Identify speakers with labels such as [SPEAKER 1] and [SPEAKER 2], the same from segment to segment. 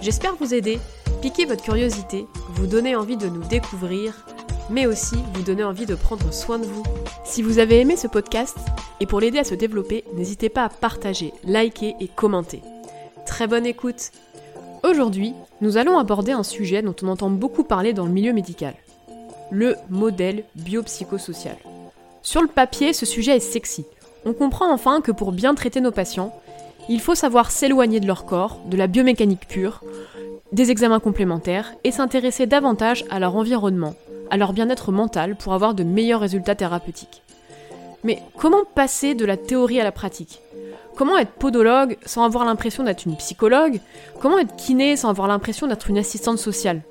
[SPEAKER 1] J'espère vous aider, piquer votre curiosité, vous donner envie de nous découvrir, mais aussi vous donner envie de prendre soin de vous. Si vous avez aimé ce podcast, et pour l'aider à se développer, n'hésitez pas à partager, liker et commenter. Très bonne écoute Aujourd'hui, nous allons aborder un sujet dont on entend beaucoup parler dans le milieu médical. Le modèle biopsychosocial. Sur le papier, ce sujet est sexy. On comprend enfin que pour bien traiter nos patients, il faut savoir s'éloigner de leur corps, de la biomécanique pure, des examens complémentaires et s'intéresser davantage à leur environnement, à leur bien-être mental pour avoir de meilleurs résultats thérapeutiques. Mais comment passer de la théorie à la pratique? Comment être podologue sans avoir l'impression d'être une psychologue? Comment être kiné sans avoir l'impression d'être une assistante sociale?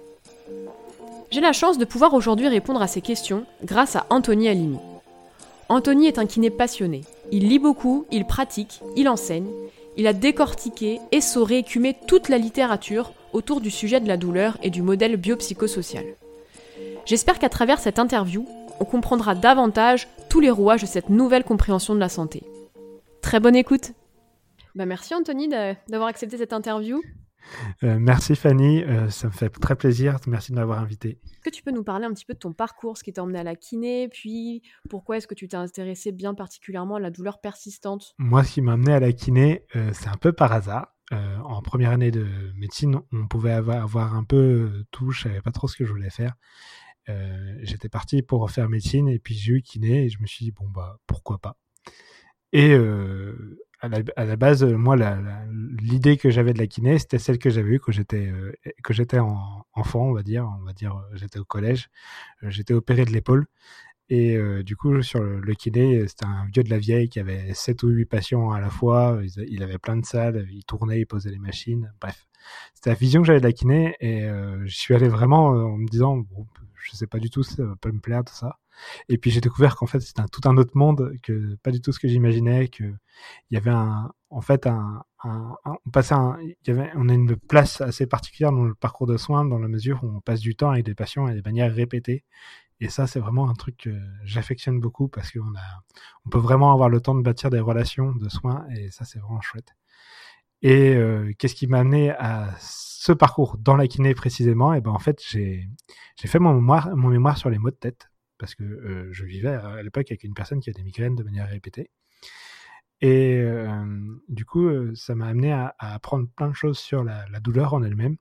[SPEAKER 1] J'ai la chance de pouvoir aujourd'hui répondre à ces questions grâce à Anthony Alimi. Anthony est un kiné passionné. Il lit beaucoup, il pratique, il enseigne. Il a décortiqué, essoré, écumé toute la littérature autour du sujet de la douleur et du modèle biopsychosocial. J'espère qu'à travers cette interview, on comprendra davantage tous les rouages de cette nouvelle compréhension de la santé. Très bonne écoute. Bah merci Anthony d'avoir accepté cette interview.
[SPEAKER 2] Euh, merci Fanny, euh, ça me fait très plaisir. Merci de m'avoir invité.
[SPEAKER 1] Est-ce que tu peux nous parler un petit peu de ton parcours, ce qui t'a emmené à la kiné, puis pourquoi est-ce que tu t'es intéressé bien particulièrement à la douleur persistante?
[SPEAKER 2] Moi, ce qui m'a amené à la kiné, euh, c'est un peu par hasard. en première année de médecine, on pouvait avoir, avoir un peu tout, je savais pas trop ce que je voulais faire. J'étais parti pour refaire médecine et puis j'ai eu kiné et je me suis dit bon bah pourquoi pas? Et à, la, base, moi, l'idée que j'avais de la kiné, c'était celle que j'avais eue quand j'étais euh, j'étais enfant, on va dire, on va dire, j'étais au collège, j'étais opéré de l'épaule et euh, du coup, sur le, kiné, c'était un vieux de la vieille qui avait 7 ou 8 patients à la fois. Il, avait plein de salles, il tournait, il posait les machines. Bref, c'était la vision que j'avais de la kiné. Et euh, je suis allé vraiment en me disant, bon, je sais pas du tout ça va pas me plaire, tout ça. Et puis j'ai découvert qu'en fait c'était un, tout un autre monde, que pas du tout ce que j'imaginais, que il y avait un, en fait un, on passait un, y avait, on a une place assez particulière dans le parcours de soins dans la mesure où on passe du temps avec des patients et des manières répétées. Et ça c'est vraiment un truc que j'affectionne beaucoup parce qu'on a, on peut vraiment avoir le temps de bâtir des relations de soins et ça c'est vraiment chouette. Et euh, qu'est-ce qui m'a amené à ce parcours dans la kiné précisément? Et ben en fait, j'ai j'ai fait mon mémoire, mon mémoire sur les maux de tête parce que euh, je vivais à l'époque avec une personne qui a des migraines de manière répétée. Et euh, du coup, ça m'a amené à, à, apprendre plein de choses sur la, la douleur en elle-même.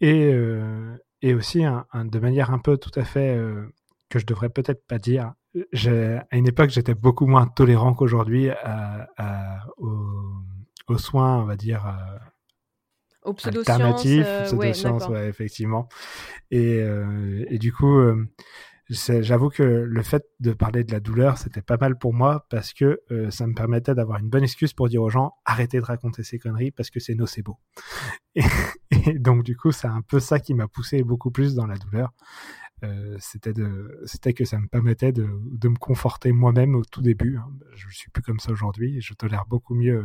[SPEAKER 2] Et, euh, et aussi, un, un, de manière un peu tout à fait que je devrais peut-être pas dire, à une époque, j'étais beaucoup moins tolérant qu'aujourd'hui aux, aux soins, on va dire,
[SPEAKER 1] aux alternatifs,
[SPEAKER 2] euh, pseudosciences, ouais, ouais, effectivement. Et, euh, et du coup, euh, j'avoue que le fait de parler de la douleur, c'était pas mal pour moi parce que euh, ça me permettait d'avoir une bonne excuse pour dire aux gens arrêtez de raconter ces conneries parce que c'est nocebo. Et, donc du coup, c'est un peu ça qui m'a poussé beaucoup plus dans la douleur. Euh, c'était que ça me permettait de, me conforter moi-même au tout début hein. je suis plus comme ça aujourd'hui je tolère beaucoup mieux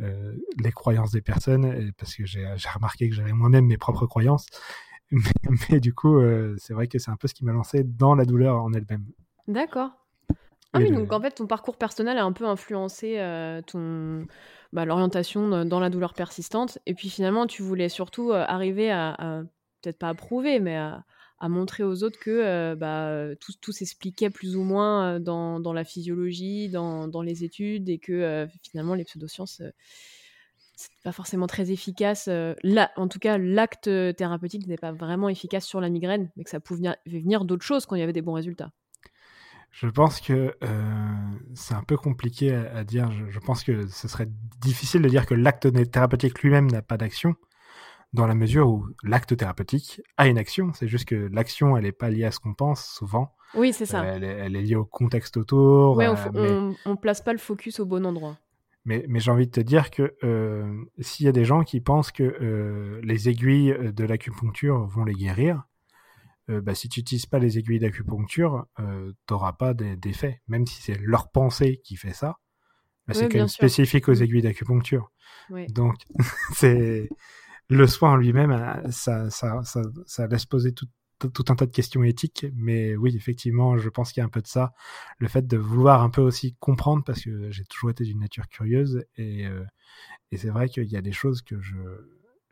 [SPEAKER 2] euh, les croyances des personnes, parce que j'ai remarqué que j'avais moi-même mes propres croyances. Mais, mais du coup, euh, c'est vrai que c'est un peu ce qui m'a lancé dans la douleur en elle-même.
[SPEAKER 1] D'accord. Ah oui, donc en fait, ton parcours personnel a un peu influencé euh, ton bah, l'orientation dans la douleur persistante. Et puis finalement, tu voulais surtout euh, arriver à, à peut-être pas à prouver, mais à, à montrer aux autres que euh, bah, tout, tout s'expliquait plus ou moins dans, dans la physiologie, dans, dans, les études, et que finalement les pseudosciences, pas forcément très efficace. Euh, là, en tout cas, l'acte thérapeutique n'est pas vraiment efficace sur la migraine, mais que ça pouvait venir, d'autres choses quand il y avait des bons résultats.
[SPEAKER 2] Je pense que euh, c'est un peu compliqué à, à dire. Je, je, pense que ce serait difficile de dire que l'acte thérapeutique lui-même n'a pas d'action dans la mesure où l'acte thérapeutique a une action. C'est juste que l'action, elle n'est pas liée à ce qu'on pense souvent.
[SPEAKER 1] Oui, c'est ça.
[SPEAKER 2] Euh, elle, est, elle, est, liée au contexte autour.
[SPEAKER 1] Oui, on, mais... on, place pas le focus au bon endroit.
[SPEAKER 2] Mais, mais j'ai envie de te dire que euh, s'il y a des gens qui pensent que euh, les aiguilles de l'acupuncture vont les guérir, euh, bah, si tu n'utilises pas les aiguilles d'acupuncture, euh, tu n'auras pas d'effet. Même si c'est leur pensée qui fait ça, bah, c'est quand même spécifique aux mm. aiguilles d'acupuncture. Donc, c'est le soin en lui-même, euh, ça, ça, ça, ça, laisse poser tout, tout, un tas de questions éthiques. Mais oui, effectivement, je pense qu'il y a un peu de ça. Le fait de vouloir un peu aussi comprendre, parce que j'ai toujours été d'une nature curieuse. Et, et c'est vrai qu'il y a des choses que je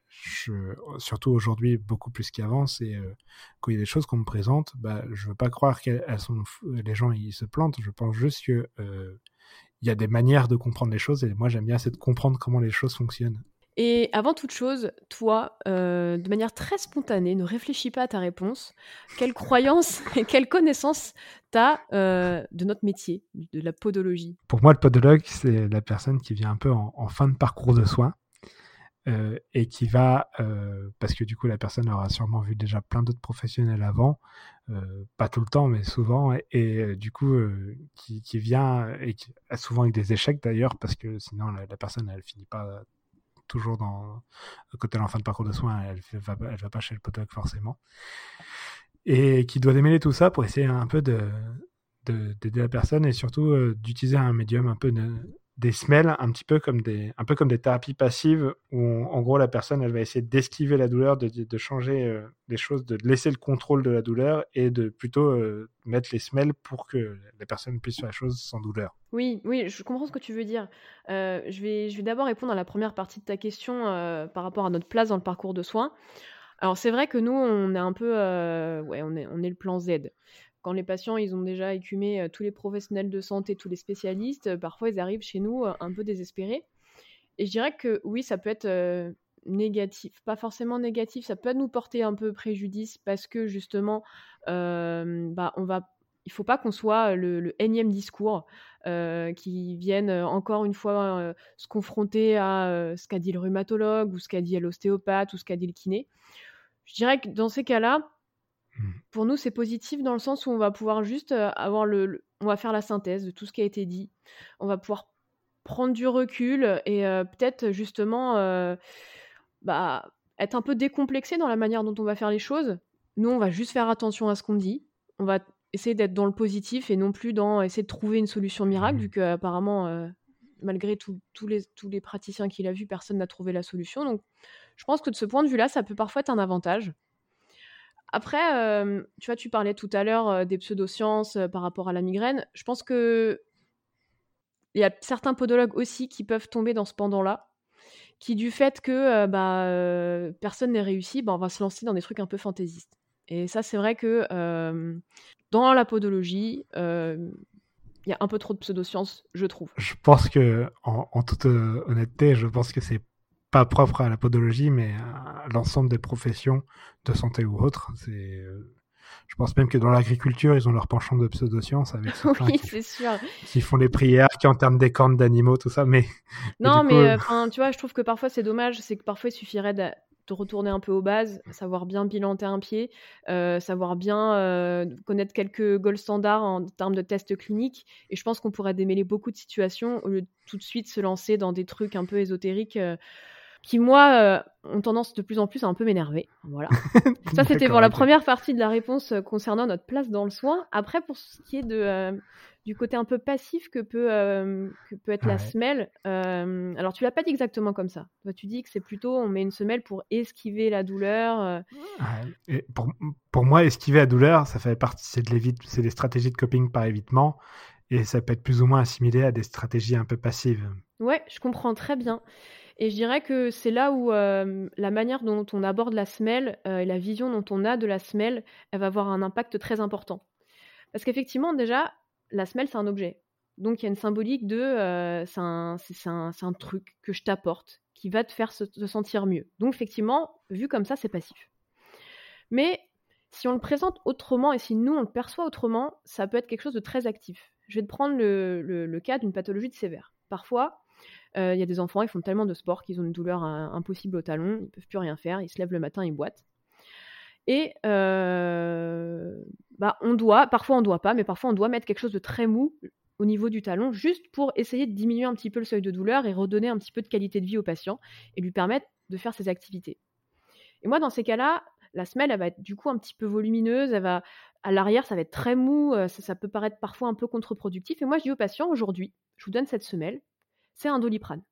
[SPEAKER 2] je, surtout aujourd'hui beaucoup plus qu'avant, c'est euh, quand il y a des choses qu'on me présente, bah, je veux pas croire qu'elles sont les gens ils se plantent. Je pense juste que euh, il y a des manières de comprendre les choses et moi j'aime bien c'est de comprendre comment les choses fonctionnent.
[SPEAKER 1] Et avant toute chose, toi, euh, de manière très spontanée, ne réfléchis pas à ta réponse. Quelle croyance et quelle connaissance tu as de notre métier, de la podologie?
[SPEAKER 2] Pour moi, le podologue, c'est la personne qui vient un peu en fin de parcours de soins euh, et qui va, euh, parce que du coup la personne aura sûrement vu déjà plein d'autres professionnels avant, euh, pas tout le temps mais souvent, et, du coup qui, vient, et souvent avec des échecs d'ailleurs, parce que sinon la, personne elle finit pas toujours dans, quand elle est en fin de parcours de soins, elle va, va pas chez le podologue forcément, et qui doit démêler tout ça pour essayer un peu de d'aider la personne et surtout d'utiliser un médium un peu de, des smells un petit peu comme des, un peu comme des thérapies passives où en gros la personne elle va essayer d'esquiver la douleur, de, de changer euh, les choses, de laisser le contrôle de la douleur et de plutôt euh, mettre les smells pour que la personne puisse faire les choses sans douleur.
[SPEAKER 1] Oui, oui, je comprends ce que tu veux dire. Euh, je vais, je vais d'abord répondre à la première partie de ta question par rapport à notre place dans le parcours de soins. Alors c'est vrai que nous on est un peu, ouais, on est, on est le plan Z quand les patients ils ont déjà écumé euh, tous les professionnels de santé, tous les spécialistes, euh, parfois ils arrivent chez nous euh, un peu désespérés. Et je dirais que oui, ça peut être négatif, pas forcément négatif, ça peut nous porter un peu préjudice parce que justement, bah, on va, il faut pas qu'on soit le, énième discours qui vienne encore une fois se confronter à ce qu'a dit le rhumatologue ou ce qu'a dit l'ostéopathe ou ce qu'a dit le kiné. Je dirais que dans ces cas-là, Mmh. Pour nous, c'est positif dans le sens où on va pouvoir juste euh, avoir le, on va faire la synthèse de tout ce qui a été dit. On va pouvoir prendre du recul et euh, peut-être justement euh, bah, être un peu décomplexé dans la manière dont on va faire les choses. Nous, on va juste faire attention à ce qu'on dit. On va essayer d'être dans le positif et non plus dans essayer de trouver une solution miracle, mmh. vu qu'apparemment, malgré tous les, tous les praticiens qu'il a vus, personne n'a trouvé la solution. Donc, je pense que de ce point de vue-là, ça peut parfois être un avantage. Après, tu vois, tu parlais tout à l'heure des pseudosciences par rapport à la migraine. Je pense que il y a certains podologues aussi qui peuvent tomber dans ce pendant-là, qui du fait que bah, personne n'est réussi, bah, on va se lancer dans des trucs un peu fantaisistes. Et ça, c'est vrai que dans la podologie, il y a un peu trop de pseudosciences, je trouve.
[SPEAKER 2] Je pense que, en toute honnêteté, je pense que c'est pas propre à la podologie, mais à l'ensemble des professions de santé ou autres. C'est, euh, je pense même que dans l'agriculture, ils ont leur penchant de pseudosciences avec
[SPEAKER 1] oui, c'est sûr.
[SPEAKER 2] qui font les prières, qui enterrent des cornes d'animaux, tout ça. Mais
[SPEAKER 1] non, mais, euh, tu vois, je trouve que parfois c'est dommage, c'est que parfois il suffirait de, retourner un peu aux bases, savoir bien bilanter un pied, euh, savoir bien connaître quelques gold standards en termes de tests cliniques. Et je pense qu'on pourrait démêler beaucoup de situations au lieu de tout de suite se lancer dans des trucs un peu ésotériques qui moi euh, ont tendance de plus en plus à un peu m'énerver. Voilà. Ça c'était pour la première partie de la réponse euh, concernant notre place dans le soin. Après pour ce qui est de euh, du côté un peu passif que peut que peut être la semelle. alors tu l'as pas dit exactement comme ça. Toi tu dis que c'est plutôt on met une semelle pour esquiver la douleur.
[SPEAKER 2] Pour, pour, moi esquiver la douleur ça fait partie c'est de c'est des stratégies de coping par évitement et ça peut être plus ou moins assimilé à des stratégies un peu passives.
[SPEAKER 1] Ouais, je comprends très bien. Et je dirais que c'est là où euh, la manière dont on aborde la semelle euh, et la vision dont on a de la semelle, elle va avoir un impact très important. Parce qu'effectivement, déjà, la semelle, c'est un objet. Donc il y a une symbolique de euh, c'est un, truc que je t'apporte qui va te faire se, sentir mieux. Donc effectivement, vu comme ça, c'est passif. Mais si on le présente autrement et si nous on le perçoit autrement, ça peut être quelque chose de très actif. Je vais te prendre le, le cas d'une pathologie de sévère. Parfois, il y a des enfants, ils font tellement de sport qu'ils ont une douleur euh, impossible au talon, ils peuvent plus rien faire, ils se lèvent le matin, ils boitent. Et euh, bah, on doit, parfois on doit pas, mais parfois on doit mettre quelque chose de très mou au niveau du talon, juste pour essayer de diminuer un petit peu le seuil de douleur et redonner un petit peu de qualité de vie au patient et lui permettre de faire ses activités. Et moi, dans ces cas-là, la semelle, elle va être du coup un petit peu volumineuse, elle va à l'arrière, ça va être très mou, euh, ça, peut paraître parfois un peu contre-productif. Et moi, je dis au patient, aujourd'hui, je vous donne cette semelle, c'est un doliprane.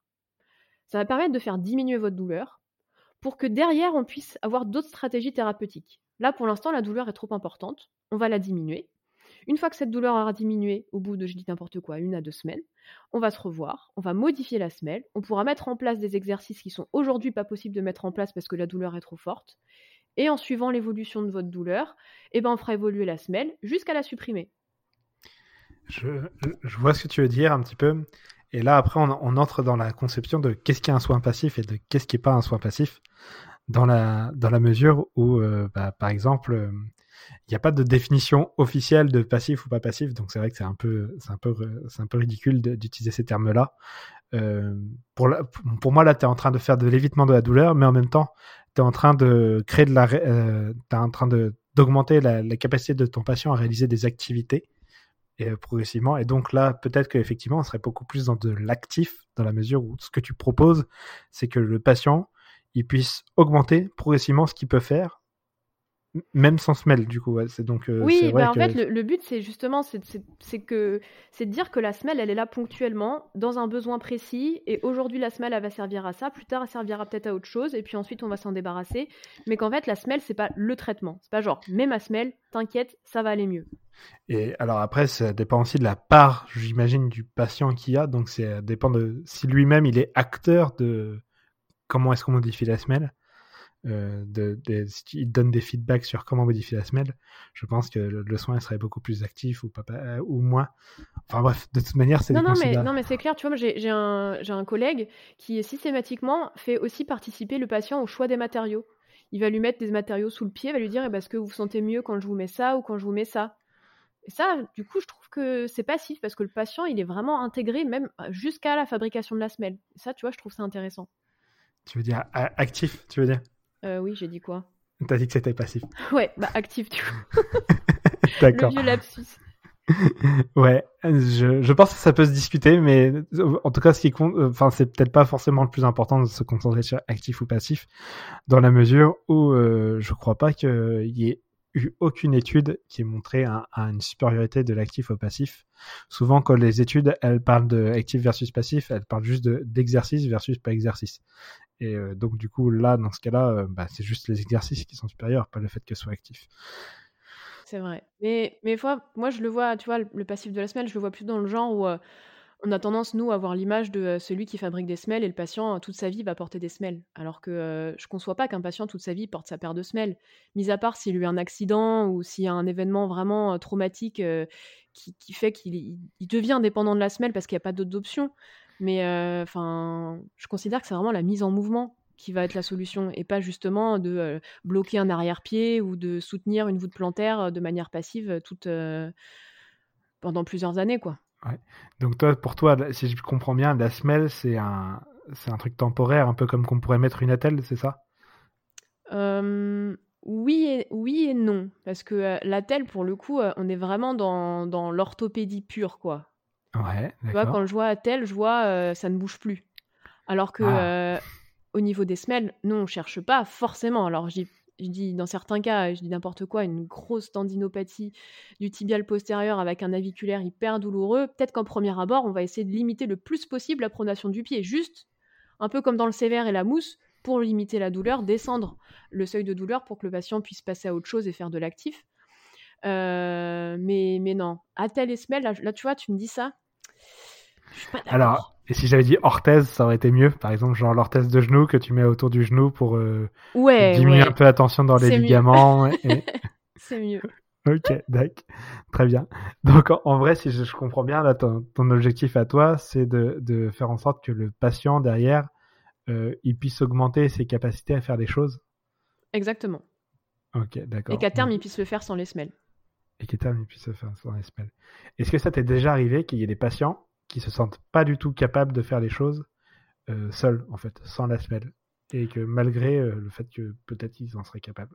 [SPEAKER 1] Ça va permettre de faire diminuer votre douleur pour que derrière, on puisse avoir d'autres stratégies thérapeutiques. Là, pour l'instant, la douleur est trop importante, on va la diminuer. Une fois que cette douleur aura diminué, au bout de, je dis n'importe quoi, une à deux semaines, on va se revoir, on va modifier la semelle, on pourra mettre en place des exercices qui sont aujourd'hui pas possibles de mettre en place parce que la douleur est trop forte. Et en suivant l'évolution de votre douleur, eh ben on fera évoluer la semelle jusqu'à la supprimer.
[SPEAKER 2] Je, vois ce que tu veux dire un petit peu. Et là, après, on, entre dans la conception de qu'est-ce qui est un soin passif et de qu'est-ce qui n'est pas un soin passif, dans la, dans la mesure où, euh, bah, par exemple, euh, il n'y a pas de définition officielle de passif ou pas passif, donc c'est vrai que c'est un peu, un un peu ridicule d'utiliser ces termes-là. Euh, pour, pour moi, là, tu es en train de faire de l'évitement de la douleur, mais en même temps, tu es en train de créer de la, euh, es en train d'augmenter la, capacité de ton patient à réaliser des activités et, euh, progressivement. Et donc là, peut-être qu'effectivement, on serait beaucoup plus dans de l'actif, dans la mesure où ce que tu proposes, c'est que le patient, il puisse augmenter progressivement ce qu'il peut faire même sans semelle du coup c'est donc
[SPEAKER 1] euh, oui bah, en fait le, but c'est justement c'est que c'est de dire que la semelle elle est là ponctuellement dans un besoin précis et aujourd'hui la semelle elle va servir à ça plus tard elle servira peut-être à autre chose et puis ensuite on va s'en débarrasser. Mais qu'en fait la semelle c'est pas le traitement. C'est pas genre mets ma semelle t'inquiète ça va aller mieux.
[SPEAKER 2] Et alors après ça dépend aussi de la part j'imagine du patient qu'il a. Donc ça dépend de si lui-même il est acteur de comment est-ce qu'on modifie la semelle euh, de, il donne des feedbacks sur comment modifier la semelle, je pense que le, soin serait beaucoup plus actif ou, pas, euh, ou moins. Enfin bref, de toute manière, c'est
[SPEAKER 1] non, non, mais, non, mais c'est clair, tu vois, j'ai un, un collègue qui systématiquement fait aussi participer le patient au choix des matériaux. Il va lui mettre des matériaux sous le pied, va lui dire eh ben, est-ce que vous vous sentez mieux quand je vous mets ça ou quand je vous mets ça Et ça, du coup, je trouve que c'est passif parce que le patient, il est vraiment intégré même jusqu'à la fabrication de la semelle. Et ça, tu vois, je trouve ça intéressant.
[SPEAKER 2] Tu veux dire actif, tu veux dire?
[SPEAKER 1] Euh, oui, j'ai dit quoi?
[SPEAKER 2] T'as dit que c'était passif.
[SPEAKER 1] Ouais, bah actif du coup. D'accord. Le vieux lapsus.
[SPEAKER 2] ouais, je, je, pense que ça peut se discuter, mais en tout cas, ce qui compte, enfin, c'est peut-être pas forcément le plus important de se concentrer sur actif ou passif, dans la mesure où euh, je crois pas qu'il y ait eu aucune étude qui ait montré un, une supériorité de l'actif au passif. Souvent, quand les études, elles parlent de actif versus passif, elles parlent juste d'exercice versus pas exercice. Et euh, donc, du coup, là, dans ce cas-là, euh, bah, c'est juste les exercices qui sont supérieurs, pas le fait qu'elles soient actifs.
[SPEAKER 1] C'est vrai. Mais, mais fois, moi, je le vois, tu vois, le passif de la semelle, je le vois plus dans le genre où euh, on a tendance, nous, à avoir l'image de celui qui fabrique des semelles et le patient, toute sa vie, va porter des semelles. Alors que je conçois pas qu'un patient, toute sa vie, porte sa paire de semelles. Mis à part s'il a eu un accident ou s'il y a un événement vraiment traumatique qui, qui, fait qu'il devient dépendant de la semelle parce qu'il n'y a pas d'autres options. Mais euh, enfin, je considère que c'est vraiment la mise en mouvement qui va être la solution et pas justement de euh, bloquer un arrière-pied ou de soutenir une voûte plantaire euh, de manière passive toute pendant plusieurs années quoi.
[SPEAKER 2] Ouais. Donc toi, pour toi, si je comprends bien, la semelle c'est un c'est un truc temporaire, un peu comme qu'on pourrait mettre une attelle, c'est ça?
[SPEAKER 1] Oui et, oui et non, parce que l'attelle, pour le coup, on est vraiment dans, dans l'orthopédie pure, quoi.
[SPEAKER 2] Ouais,
[SPEAKER 1] tu vois, quand je vois à tel, je vois euh, ça ne bouge plus. Alors que ah. euh, au niveau des semelles, nous on cherche pas forcément. Alors je dis, dans certains cas, je dis n'importe quoi, une grosse tendinopathie du tibial postérieur avec un aviculaire hyper douloureux. Peut-être qu'en premier abord, on va essayer de limiter le plus possible la pronation du pied, juste un peu comme dans le sévère et la mousse, pour limiter la douleur, descendre le seuil de douleur pour que le patient puisse passer à autre chose et faire de l'actif. Euh, mais, mais non, à tel et semelle, là, tu vois, tu me dis ça,
[SPEAKER 2] alors, et si j'avais dit orthèse, ça aurait été mieux. Par exemple, genre l'orthèse de genou que tu mets autour du genou pour euh, diminuer un peu la tension dans les ligaments.
[SPEAKER 1] C'est mieux.
[SPEAKER 2] Ok, d'accord. Très bien. Donc, en, vrai, si je, comprends bien, là, ton, objectif à toi, c'est de, faire en sorte que le patient derrière, euh, il puisse augmenter ses capacités à faire des choses.
[SPEAKER 1] Exactement.
[SPEAKER 2] Ok, d'accord.
[SPEAKER 1] Et qu'à terme, il puisse le faire sans les semelles.
[SPEAKER 2] Et qu'à terme, il puisse faire sans les semelles. Est-ce que ça t'est déjà arrivé qu'il y ait des patients qui se sentent pas du tout capables de faire les choses euh, seuls, en fait, sans la semelle. Et que malgré euh, le fait que peut-être ils en seraient capables?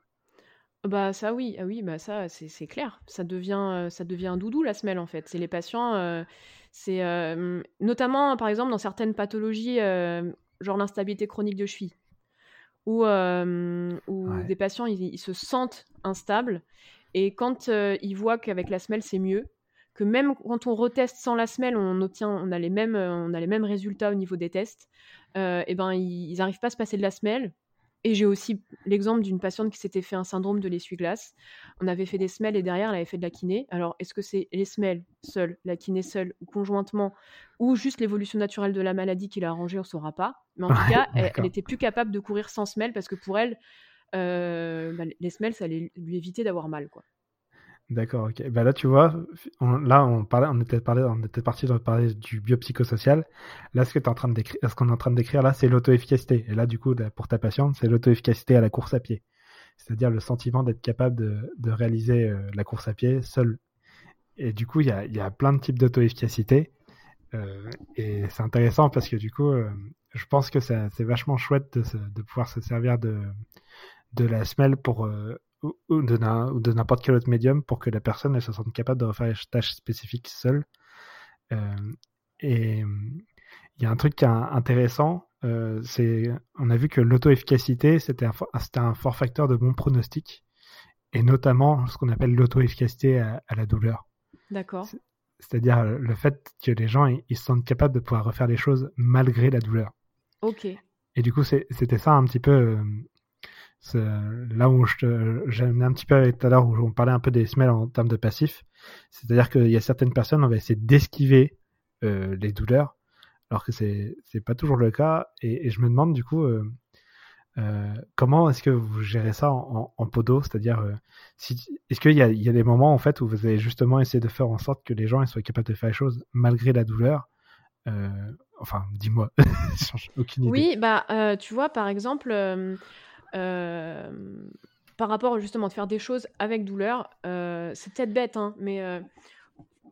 [SPEAKER 1] Bah ça oui, ah oui, bah ça c'est clair. Ça devient, ça devient un doudou la semelle en fait. C'est les patients, c'est notamment par exemple dans certaines pathologies, genre l'instabilité chronique de cheville, où, où des patients ils, se sentent instables et quand ils voient qu'avec la semelle c'est mieux, que même quand on reteste sans la semelle, on obtient, on a les mêmes, on a les mêmes résultats au niveau des tests, et ben ils n'arrivent pas à se passer de la semelle et j'ai aussi l'exemple d'une patiente qui s'était fait un syndrome de l'essuie-glace. On avait fait des semelles et derrière, elle avait fait de la kiné. Alors, est-ce que c'est les semelles seules, la kiné seule ou conjointement, ou juste l'évolution naturelle de la maladie qui l'a arrangée, on ne saura pas. Mais en tout cas, elle, était plus capable de courir sans semelles parce que pour elle, euh, bah, les semelles, ça allait lui éviter d'avoir mal. quoi.
[SPEAKER 2] D'accord, ok. Bah là, tu vois, là, on parlait, on était parlé, on était parti de parler du biopsychosocial. Là, ce que tu en train de décrire, ce qu'on est en train de décrire là, c'est l'auto-efficacité. Et là, du coup, pour ta patiente, c'est l'auto-efficacité à la course à pied. C'est-à-dire le sentiment d'être capable de, réaliser euh, la course à pied seul. Et du coup, il y a, plein de types d'auto-efficacité. Euh, et c'est intéressant parce que du coup, je pense que c'est vachement chouette de, pouvoir se servir de, de la semelle pour euh, ou de n'importe quel autre médium pour que la personne elle se sente capable de refaire les tâches spécifiques seule. Euh, et il y a un truc qui est intéressant, euh, c'est on a vu que l'auto-efficacité c'était un, un fort facteur de bon pronostic, et notamment ce qu'on appelle l'auto-efficacité à, la douleur.
[SPEAKER 1] D'accord.
[SPEAKER 2] C'est-à-dire le fait que les gens ils, se sentent capables de pouvoir refaire les choses malgré la douleur.
[SPEAKER 1] Ok.
[SPEAKER 2] Et du coup, c'était ça un petit peu euh, là où amené un petit peu tout à l'heure, où on parlait un peu des semelles en termes de passif. C'est-à-dire qu'il y a certaines personnes, on va essayer d'esquiver euh, les douleurs, alors que c'est c'est pas toujours le cas. Et, je me demande du coup, euh, euh, comment est-ce que vous gérez ça en, en, podo? C'est-à-dire, est-ce qu'il y a, y a des moments en fait où vous allez justement essayer de faire en sorte que les gens soient capables de faire les choses malgré la douleur? Enfin, dis-moi, aucune idée.
[SPEAKER 1] Oui, bah, tu vois, par exemple par rapport justement de faire des choses avec douleur, euh, c'est peut-être bête, hein, mais euh,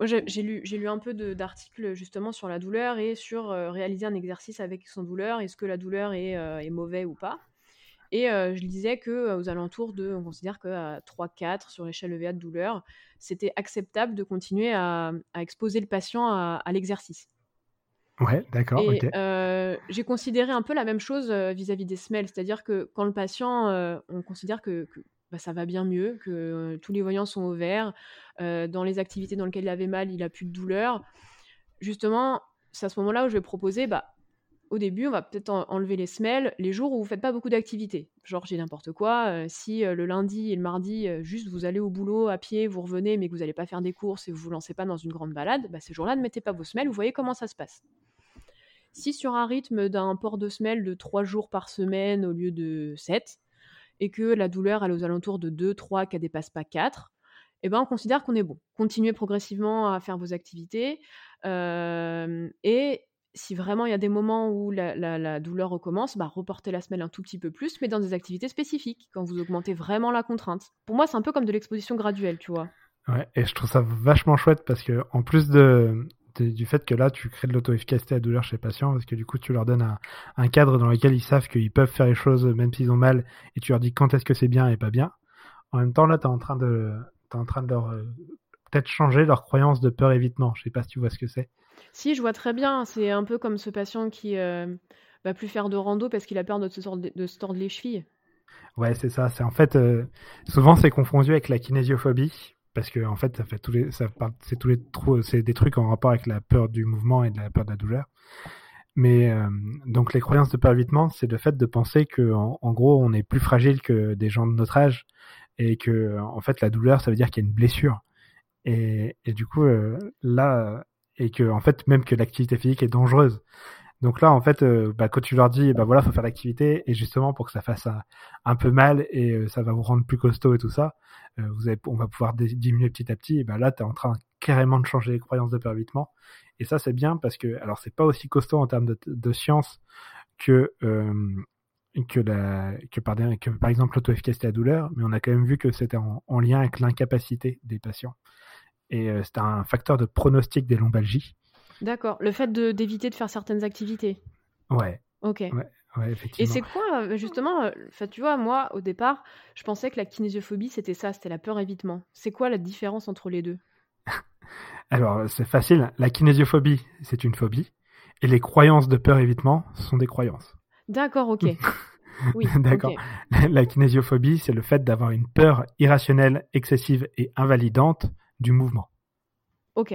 [SPEAKER 1] j'ai lu, un peu d'articles justement sur la douleur et sur réaliser un exercice avec son douleur. Est-ce que la douleur est, est mauvais ou pas? Et je disais que aux alentours de, on considère qu'à 3-4 sur l'échelle EVA de douleur, c'était acceptable de continuer à, exposer le patient à l'exercice.
[SPEAKER 2] Ouais, d'accord.
[SPEAKER 1] Euh, j'ai considéré un peu la même chose euh, vis-à-vis des semelles, c'est-à-dire que quand le patient, euh, on considère que, bah, ça va bien mieux, que tous les voyants sont au vert, dans les activités dans lesquelles il avait mal, il a plus de douleur. Justement, c'est à ce moment-là où je vais proposer, bah, au début, on va peut-être enlever les semelles les jours où vous faites pas beaucoup d'activités. Genre, j'ai n'importe quoi. si le lundi et le mardi, juste vous allez au boulot à pied, vous revenez, mais que vous n'allez pas faire des courses et vous vous lancez pas dans une grande balade, bah, ces jours-là, ne mettez pas vos semelles. Vous voyez comment ça se passe. Si sur un rythme d'un port de semelle de 3 jours par semaine au lieu de 7, et que la douleur elle est aux alentours de 2, 3, qu'elle dépasse pas 4, eh ben, on considère qu'on est bon. Continuez progressivement à faire vos activités. Euh, et si vraiment il y a des moments où la, douleur recommence, bah, reportez la semelle un tout petit peu plus, mais dans des activités spécifiques, quand vous augmentez vraiment la contrainte. Pour moi, c'est un peu comme de l'exposition graduelle, tu vois.
[SPEAKER 2] Ouais, et je trouve ça vachement chouette parce que en plus de, du fait que là, tu crées de l'auto-efficacité à douleur chez les patients, parce que du coup, tu leur donnes un, cadre dans lequel ils savent qu'ils peuvent faire les choses même s'ils ont mal, et tu leur dis quand est-ce que c'est bien et pas bien. En même temps, là, tu es en train de, es en train de leur euh, peut-être changer leur croyance de peur évitement. Je sais pas si tu vois ce que c'est.
[SPEAKER 1] Si, je vois très bien. C'est un peu comme ce patient qui euh, va plus faire de rando parce qu'il a peur de se, tordre, de se tordre les chevilles.
[SPEAKER 2] Ouais, c'est ça. C'est en fait euh, souvent c'est confondu avec la kinésiophobie parce que en fait ça fait tous les ça c'est tous les c'est des trucs en rapport avec la peur du mouvement et de la peur de la douleur. Mais euh, donc les croyances de peur évitement c'est le fait de penser que en, gros on est plus fragile que des gens de notre âge et que en fait la douleur ça veut dire qu'il y a une blessure. Et, et du coup euh, là et que en fait même que l'activité physique est dangereuse donc là, en fait, euh, bah, quand tu leur dis, bah voilà, faut faire l'activité, et justement pour que ça fasse un, peu mal et euh, ça va vous rendre plus costaud et tout ça, euh, on va pouvoir diminuer petit à petit. Et bah là, tu es en train carrément de changer les croyances de pervitement. Et ça, c'est bien parce que, alors, c'est pas aussi costaud en termes de, science que que, par, exemple l'auto-efficacité à douleur, mais on a quand même vu que c'était en, en lien avec l'incapacité des patients. Et c'était un facteur de pronostic des lombalgies.
[SPEAKER 1] D'accord. Le fait d'éviter de, faire certaines activités.
[SPEAKER 2] Ouais.
[SPEAKER 1] Ok.
[SPEAKER 2] Ouais,
[SPEAKER 1] Et
[SPEAKER 2] effectivement.
[SPEAKER 1] c'est quoi, euh, justement, euh, tu vois, moi, au départ, je pensais que la kinésiophobie, c'était ça, c'était la peur évitement. C'est quoi la différence entre les deux?
[SPEAKER 2] Alors, c'est facile. La kinésiophobie, c'est une phobie. Et les croyances de peur évitement sont des croyances.
[SPEAKER 1] D'accord, ok. Oui,
[SPEAKER 2] D'accord. la kinésiophobie, c'est le fait d'avoir une peur irrationnelle, excessive et invalidante du mouvement.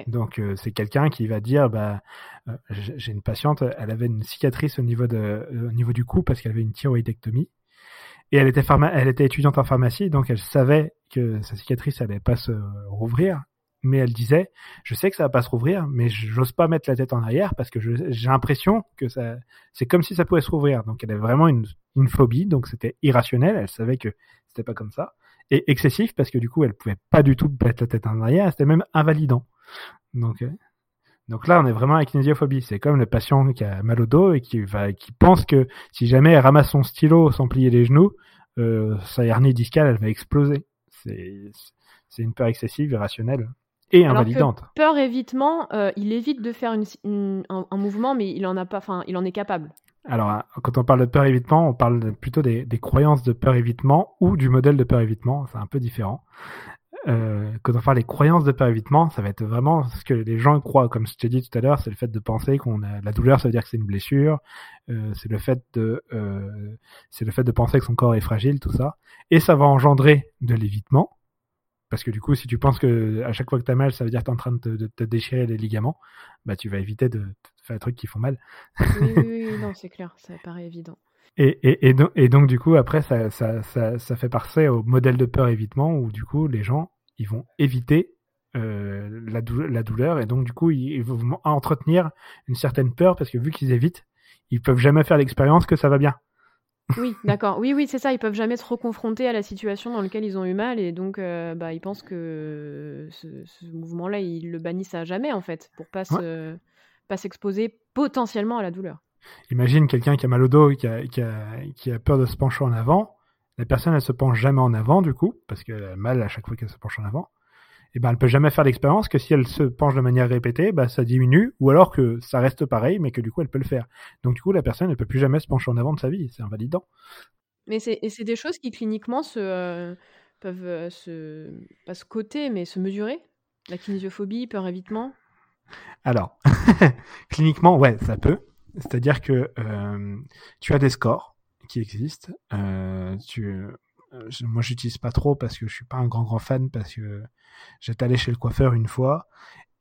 [SPEAKER 2] Donc, euh, c'est quelqu'un qui va dire, bah, euh, j'ai une patiente, elle avait une cicatrice au niveau, de, euh, au niveau du cou parce qu'elle avait une thyroïdectomie. Et elle était, elle était étudiante en pharmacie, donc elle savait que sa cicatrice allait pas se rouvrir. Mais elle disait, je sais que ça va pas se rouvrir, mais j'ose pas mettre la tête en arrière parce que j'ai l'impression que ça, c'est comme si ça pouvait se rouvrir. Donc elle avait vraiment une, une phobie, donc c'était irrationnel. Elle savait que c'était pas comme ça. Et excessif parce que du coup elle pouvait pas du tout mettre la tête en arrière, c'était même invalidant. Donc, euh, donc là, on est vraiment à la kinésiophobie. C'est comme le patient qui a mal au dos et qui va, qui pense que si jamais elle ramasse son stylo sans plier les genoux, euh, sa hernie discale, elle va exploser. C'est, une peur excessive, irrationnelle et
[SPEAKER 1] Alors que
[SPEAKER 2] invalidante.
[SPEAKER 1] peur évitement, euh, il évite de faire une, une- un, un mouvement, mais il en a pas, enfin, il en est capable.
[SPEAKER 2] Alors, hein, quand on parle de peur évitement, on parle plutôt des, croyances de peur évitement ou du modèle de peur évitement. C'est un peu différent. Euh, quand on parle des croyances de peur évitement, ça va être vraiment ce que les gens croient. Comme je t'ai dit tout à l'heure, c'est le fait de penser qu'on a la douleur, ça veut dire que c'est une blessure. Euh, c'est le fait de, euh, c'est le fait de penser que son corps est fragile, tout ça. Et ça va engendrer de l'évitement. Parce que du coup, si tu penses que à chaque fois que t'as mal, ça veut dire que t'es en train de te, de te déchirer les ligaments, bah tu vas éviter de, de faire des trucs qui font mal.
[SPEAKER 1] Oui, oui, non, c'est clair, ça paraît évident.
[SPEAKER 2] Et, et, et, donc, et donc, du coup, après, ça, ça, ça, ça fait passer au modèle de peur évitement où, du coup, les gens, ils vont éviter euh, la, dou- la douleur et donc, du coup, ils, ils vont entretenir une certaine peur parce que vu qu'ils évitent, ils peuvent jamais faire l'expérience que ça va bien.
[SPEAKER 1] Oui, d'accord. Oui, oui, c'est ça. Ils peuvent jamais se reconfronter à la situation dans laquelle ils ont eu mal et donc, euh, bah, ils pensent que ce, ce mouvement-là, ils le bannissent à jamais en fait, pour pas se, pas s'exposer potentiellement à la douleur.
[SPEAKER 2] Imagine quelqu'un qui a mal au dos et qui a, qui, a, qui a peur de se pencher en avant. La personne, elle se penche jamais en avant, du coup, parce qu'elle a mal à chaque fois qu'elle se penche en avant. Et ben, elle peut jamais faire l'expérience que si elle se penche de manière répétée, bah, ça diminue, ou alors que ça reste pareil, mais que du coup, elle peut le faire. Donc, du coup, la personne, elle peut plus jamais se pencher en avant de sa vie. C'est invalidant.
[SPEAKER 1] Mais c'est, et c'est des choses qui cliniquement se, euh, peuvent euh, se, pas se coter, mais se mesurer? La kinésiophobie, peur évitement?
[SPEAKER 2] Alors, cliniquement, ouais, ça peut. C'est-à-dire que euh, tu as des scores qui existent. Euh, tu, moi, j'utilise pas trop parce que je suis pas un grand grand fan parce que j'étais allé chez le coiffeur une fois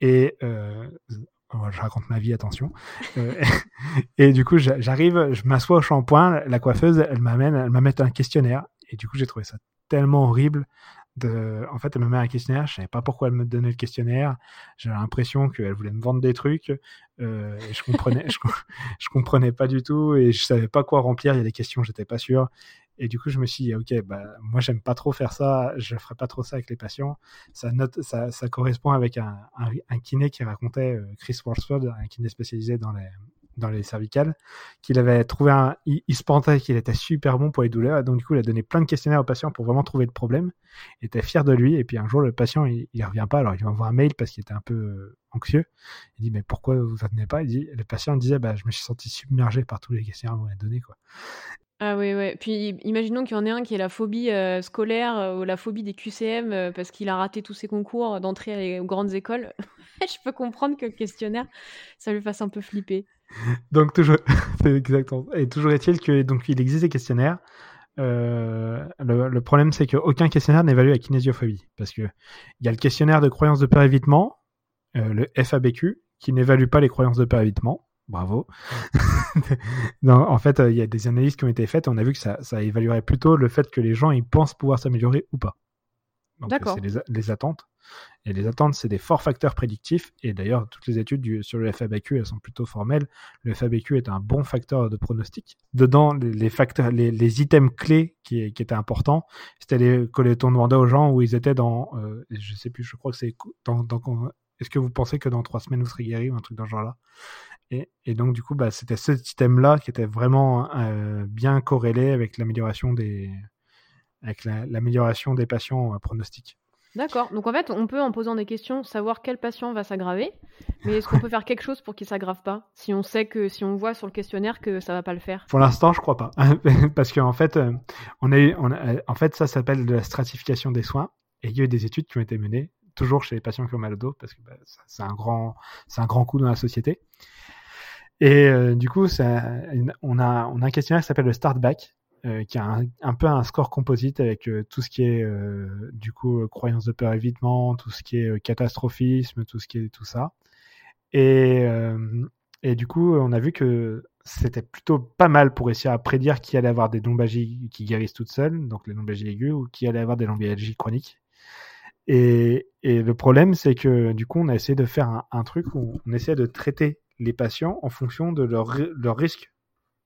[SPEAKER 2] et euh, je raconte ma vie, attention. Euh, et du coup, j'a- j'arrive, je m'assois au shampoing, la coiffeuse, elle m'amène, elle m'amène un questionnaire et du coup, j'ai trouvé ça tellement horrible. De... En fait, elle me met un questionnaire, je savais pas pourquoi elle me donnait le questionnaire. J'avais l'impression qu'elle voulait me vendre des trucs euh, et je comprenais, je, com- je comprenais pas du tout et je savais pas quoi remplir. Il y a des questions, j'étais pas sûr. Et du coup, je me suis dit, ok, bah moi j'aime pas trop faire ça, je ferai pas trop ça avec les patients. Ça correspond avec un, kiné qui racontait euh, Chris Walsford, un kiné spécialisé dans les cervicales, qu'il avait trouvé un, il, il se pentait qu'il était super bon pour les douleurs, et donc du coup il a donné plein de questionnaires aux patients pour vraiment trouver le problème. Il était fier de lui, et puis un jour le patient il, il revient pas, alors il lui envoie un mail parce qu'il était un peu euh, anxieux. Il dit mais pourquoi vous venez pas? Il dit le patient disait bah je me suis senti submergé par tous les questionnaires que vous m'avez donné quoi.
[SPEAKER 1] Ah oui, ouais. Puis imaginons qu'il y en ait un qui ait la phobie euh, scolaire euh, ou la phobie des QCM euh, parce qu'il a raté tous ses concours d'entrée aux grandes écoles. Je peux comprendre que le questionnaire, ça lui fasse un peu flipper.
[SPEAKER 2] Donc toujours, exactement. Et toujours est-il que donc il existe des questionnaires. Le, problème c'est qu'aucun questionnaire n'évalue la kinésiophobie parce que il y a le questionnaire de croyance de peur évitement, le FABQ, qui n'évalue pas les croyances de peur évitement. Bravo. non, en fait, il y a des analyses qui ont été faites. Et on a vu que ça, ça évaluerait plutôt le fait que les gens ils pensent pouvoir s'améliorer ou pas. Donc c'est les, les, attentes. Et les attentes, c'est des forts facteurs prédictifs. Et d'ailleurs, toutes les études du, sur le FABQ, elles sont plutôt formelles. Le FABQ est un bon facteur de pronostic. Dedans, les, les facteurs, les, les, items clés qui, qui étaient importants, c'était les que on demandait aux gens où ils étaient dans, euh, je sais plus, je crois que c'est dans, dans est-ce que vous pensez que dans trois semaines vous serez guéri ou un truc dans ce genre-là? Et, et, donc du coup, bah, c'était ce item-là qui était vraiment euh, bien corrélé avec l'amélioration des, avec l'amélioration la, des patients euh, pronostiques.
[SPEAKER 1] D'accord. Donc en fait, on peut en posant des questions savoir quel patient va s'aggraver, mais est-ce qu'on peut faire quelque chose pour qu'il s'aggrave pas Si on sait que si on voit sur le questionnaire que ça va pas le faire?
[SPEAKER 2] Pour l'instant, je crois pas, parce qu'en fait, euh, on est, on en fait, ça s'appelle de la stratification des soins, et il y a eu des études qui ont été menées, toujours chez les patients qui ont mal au dos, parce que bah, c'est un grand, c'est un grand coup dans la société. Et euh, du coup, ça, on a, on a un questionnaire qui s'appelle le Startback, euh, qui a un, peu un score composite avec euh, tout ce qui est euh, du coup croyance de peur évitement, tout ce qui est catastrophisme, tout ce qui est tout ça. Et, et du coup, on a vu que c'était plutôt pas mal pour essayer à prédire qui allait avoir des lombalgies qui guérissent toutes seules, donc les lombalgies aiguës, ou qui allait avoir des lombalgies chroniques. Et, et le problème, c'est que du coup, on a essayé de faire un, truc où on essaie de traiter les patients en fonction de leur, leur risque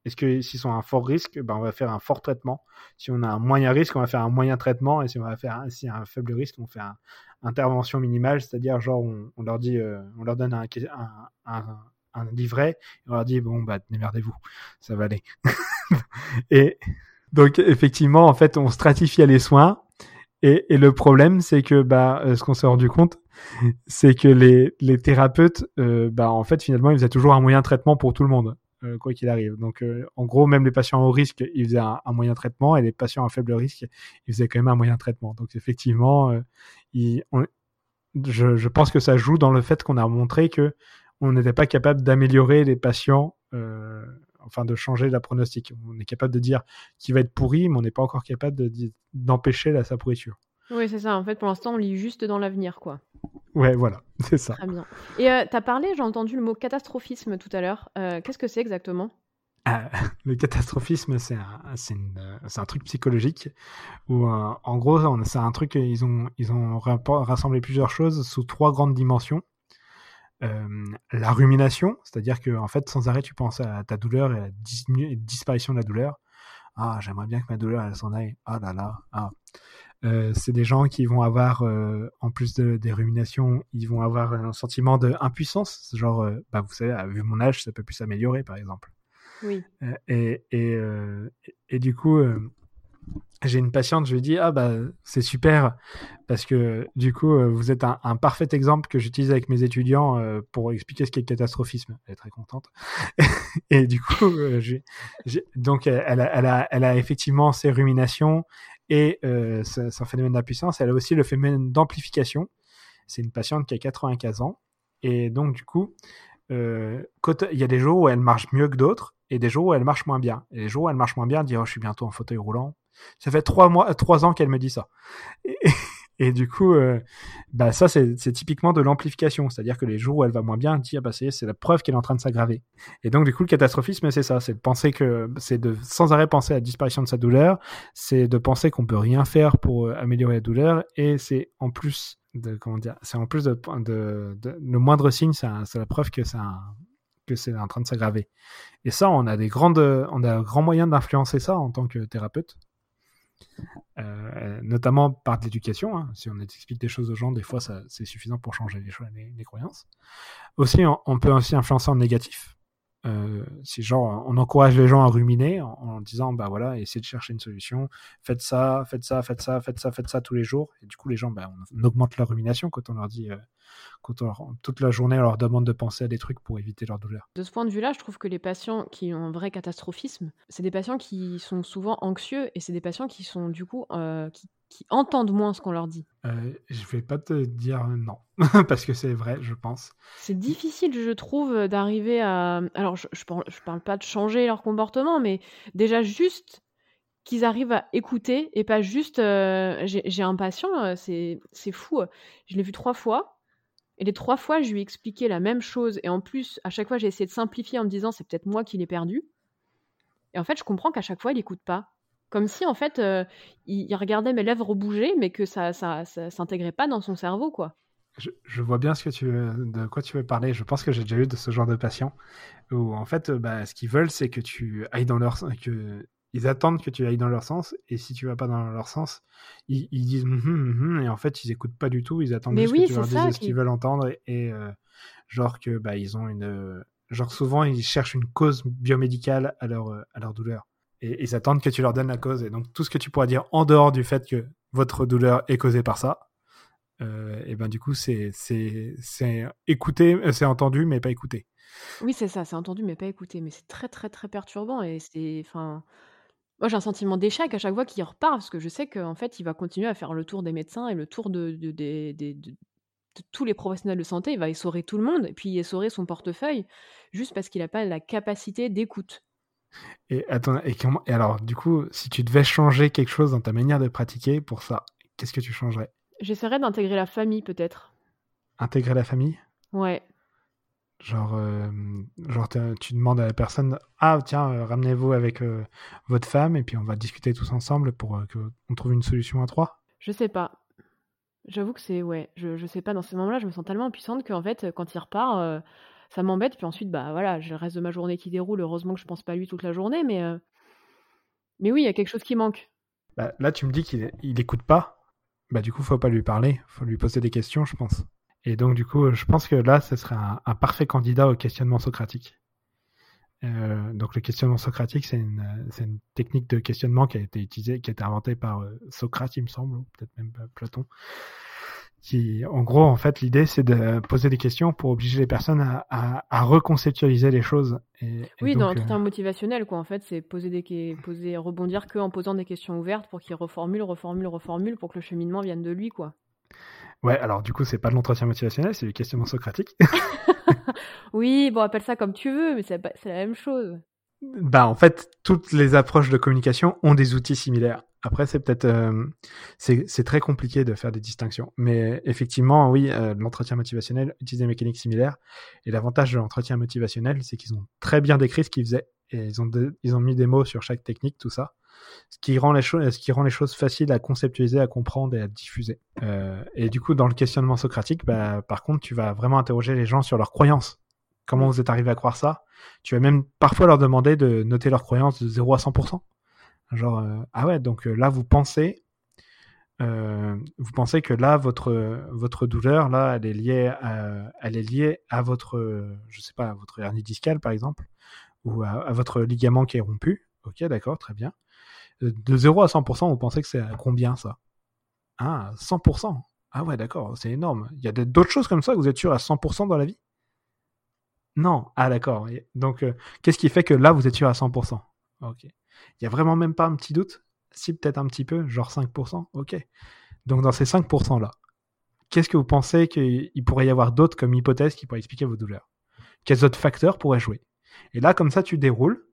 [SPEAKER 2] est-ce que s'ils sont à un fort risque, ben on va faire un fort traitement. Si on a un moyen risque, on va faire un moyen traitement. Et si on va faire un, un faible risque, on fait une intervention minimale, c'est-à-dire genre on, leur dit, euh, on leur donne un, un, livret, et on leur dit bon bah démerdez-vous, ça va aller. et donc effectivement, en fait, on stratifie les soins. Et, et le problème, c'est que bah, euh, ce qu'on s'est rendu compte, c'est que les, les thérapeutes, euh, bah, en fait, finalement, ils faisaient toujours un moyen de traitement pour tout le monde. Euh, quoi qu'il arrive. Donc, euh, en gros, même les patients au risque, ils faisaient un, moyen traitement, et les patients à faible risque, ils faisaient quand même un moyen traitement. Donc, effectivement, euh, je, pense que ça joue dans le fait qu'on a montré que on n'était pas capable d'améliorer les patients, enfin de changer la pronostic. On est capable de dire qui va être pourri, mais on n'est pas encore capable d'empêcher la sa pourriture.
[SPEAKER 1] Oui, c'est ça. En fait, pour l'instant, on lit juste dans l'avenir, quoi.
[SPEAKER 2] Ouais, voilà, c'est ça.
[SPEAKER 1] Très bien. Et euh, tu as parlé, j'ai entendu le mot catastrophisme tout à l'heure. Euh, qu'est-ce que c'est exactement?
[SPEAKER 2] Ah, Le catastrophisme, c'est un, euh, un, truc psychologique où, en gros, c'est un truc, ils ont, ils ont rassemblé plusieurs choses sous trois grandes dimensions. la rumination, c'est-à-dire que en fait, sans arrêt, tu penses à ta douleur et à la disparition de la douleur. Ah, j'aimerais bien que ma douleur, elle s'en aille. Ah là là. Ah. Euh, c'est des gens qui vont avoir, euh, en plus de, des ruminations, ils vont avoir un sentiment d'impuissance. Genre, euh, bah, vous savez, vu mon âge, ça peut plus s'améliorer, par exemple.
[SPEAKER 1] Oui.
[SPEAKER 2] et, et, et, du coup, j'ai une patiente, je lui dis, ah bah, c'est super, parce que du coup, vous êtes un, parfait exemple que j'utilise avec mes étudiants pour expliquer ce qu'est le catastrophisme. Elle est très contente. et du coup, donc, elle a, elle, a, elle a effectivement ces ruminations et euh, c'est un phénomène d'impuissance. Elle a aussi le phénomène d'amplification. C'est une patiente qui a 95 ans. Et donc, du coup, euh, il y a des jours où elle marche mieux que d'autres et des jours où elle marche moins bien. Et les jours où elle marche moins bien, elle dit oh, Je suis bientôt en fauteuil roulant. Ça fait trois, mois, trois ans qu'elle me dit ça. Et du coup, euh, bah ça c'est typiquement de l'amplification, c'est-à-dire que les jours où elle va moins bien, dit ah bah c'est la preuve qu'elle est en train de s'aggraver. Et donc du coup le catastrophisme c'est ça, c'est de penser que c'est de sans arrêt penser à la disparition de sa douleur, c'est de penser qu'on peut rien faire pour euh, améliorer la douleur, et c'est en plus de comment dire, c'est en plus de, le moindre signe, c'est la preuve que c'est que c'est en train de s'aggraver. Et ça, on a des grandes, on a un grand moyen d'influencer ça en tant que thérapeute. Euh, notamment par de l'éducation. Hein. Si on explique des choses aux gens, des fois, c'est suffisant pour changer les, croyances. Aussi, on, peut aussi influencer en négatif. Euh, si genre on encourage les gens à ruminer en, disant bah voilà essayez de chercher une solution faites ça faites ça faites ça faites ça faites ça tous les jours et du coup les gens bah, on, augmente leur rumination quand on leur dit euh, toute la journée on leur demande de penser à des trucs pour éviter leur douleur
[SPEAKER 1] de ce point de vue là je trouve que les patients qui ont un vrai catastrophisme c'est des patients qui sont souvent anxieux et c'est des patients qui sont du coup euh, qui qui entendent moins ce qu'on leur dit.
[SPEAKER 2] Euh, je vais pas te dire non, parce que c'est vrai, je pense.
[SPEAKER 1] C'est difficile, je trouve, d'arriver à... Alors, je, je, parle, parle pas de changer leur comportement, mais déjà juste qu'ils arrivent à écouter et pas juste... Euh, j'ai un patient, euh, c'est fou, je l'ai vu trois fois, et les trois fois, je lui ai expliqué la même chose, et en plus, à chaque fois, j'ai essayé de simplifier en me disant, c'est peut-être moi qui l'ai perdu. Et en fait, je comprends qu'à chaque fois, il écoute pas. Comme si, en fait, euh, il, regardait mes lèvres bouger, mais que ça, ça, s'intégrait pas dans son cerveau, quoi.
[SPEAKER 2] Je, vois bien ce que tu de quoi tu veux parler. Je pense que j'ai déjà eu de ce genre de patients où, en fait, bah, ce qu'ils veulent, c'est que tu ailles dans leur que ils attendent que tu ailles dans leur sens et si tu vas pas dans leur sens, ils, disent hum, hum, hum, et en fait ils écoutent pas du tout. Ils attendent juste que tu leur dises ce qu'ils veulent entendre et, euh, genre que bah ils ont une genre souvent ils cherchent une cause biomédicale à leur à leur douleur et ils attendent que tu leur donnes la cause. Et donc tout ce que tu pourras dire en dehors du fait que votre douleur est causée par ça, et ben du coup, c'est écouté, c'est entendu, mais pas écouté.
[SPEAKER 1] Oui, c'est ça, c'est entendu, mais pas écouté. Mais c'est très, très, très perturbant et c'est enfin, moi, j'ai un sentiment d'échec à chaque fois qu'il repart parce que je sais qu'en fait, il va continuer à faire le tour des médecins et le tour de de des de de tous les professionnels de santé. Il va essorer tout le monde et puis essorer son portefeuille juste parce qu'il a pas la capacité d'écoute.
[SPEAKER 2] Et attends et comment et alors du coup, si tu devais changer quelque chose dans ta manière de pratiquer pour ça, qu'est-ce que tu changerais?
[SPEAKER 1] J'essaierais d'intégrer la famille peut-être.
[SPEAKER 2] Intégrer la famille?
[SPEAKER 1] Ouais.
[SPEAKER 2] Genre, euh, genre tu demandes à la personne Ah, tiens, euh, ramenez-vous avec euh, votre femme et puis on va discuter tous ensemble pour qu'on trouve une solution à trois
[SPEAKER 1] Je sais pas. J'avoue que c'est. Ouais, je, je sais pas. Dans ces moments-là, je me sens tellement impuissante qu'en fait, quand il repart, ça m'embête. Puis ensuite, bah voilà, j'ai le reste de ma journée qui déroule. Heureusement que je pense pas à lui toute la journée, mais. Mais oui, il y a quelque chose qui manque.
[SPEAKER 2] Bah, là, tu me dis qu'il il écoute pas. Bah, du coup, faut pas lui parler. Faut lui poser des questions, je pense. Et donc, du coup, je pense que là, ce serait un, parfait candidat au questionnement socratique. Euh, donc, le questionnement socratique, c'est une, une, technique de questionnement qui a été utilisée, qui a été inventée par euh, Socrate, il me semble, ou peut-être même Platon. Qui, en gros, en fait, l'idée, c'est de poser des questions pour obliger les personnes à, à, reconceptualiser les choses. Et,
[SPEAKER 1] oui, dans tout euh, motivationnel, quoi. En fait, c'est poser des poser, rebondir que en posant des questions ouvertes pour qu'il reformule, reformule, reformule, pour que le cheminement vienne de lui, quoi.
[SPEAKER 2] Ouais, alors du coup, c'est pas de l'entretien motivationnel, c'est du questionnement socratique.
[SPEAKER 1] oui, bon, appelle ça comme tu veux, mais c'est la même chose.
[SPEAKER 2] Bah, en fait, toutes les approches de communication ont des outils similaires. Après, c'est peut-être, euh, c'est très compliqué de faire des distinctions. Mais effectivement, oui, euh, l'entretien motivationnel utilise des mécaniques similaires. Et l'avantage de l'entretien motivationnel, c'est qu'ils ont très bien décrit ce qu'ils faisaient. Et ils ont, mis des mots sur chaque technique, tout ça ce qui rend les choses, faciles à conceptualiser, à comprendre et à diffuser. Euh, et du coup, dans le questionnement socratique, bah, par contre, tu vas vraiment interroger les gens sur leurs croyances. Comment vous êtes arrivé à croire ça? Tu vas même parfois leur demander de noter leurs croyances de 0 à 100%. Genre, euh, ah ouais, donc euh, là, vous pensez, vous pensez que là, votre douleur, là, elle est liée, à, elle est liée à votre, je sais pas, à votre hernie discale, par exemple, ou à votre ligament qui est rompu. Ok, d'accord, très bien. De 0 à 100%, vous pensez que c'est à combien ça? Ah, 100%. Ah ouais, d'accord, c'est énorme. Il y a d'autres choses comme ça que vous êtes sûr à 100% dans la vie? Non. Ah d'accord. Donc, euh, qu'est-ce qui fait que là, vous êtes sûr à 100% Ok. Il y a vraiment même pas un petit doute? Si, peut-être un petit peu, genre 5%. Ok. Donc, dans ces 5% là, qu'est-ce que vous pensez qu'il pourrait y avoir d'autres comme hypothèse qui pourraient expliquer vos douleurs? Quels autres facteurs pourraient jouer? Et là, comme ça, tu déroules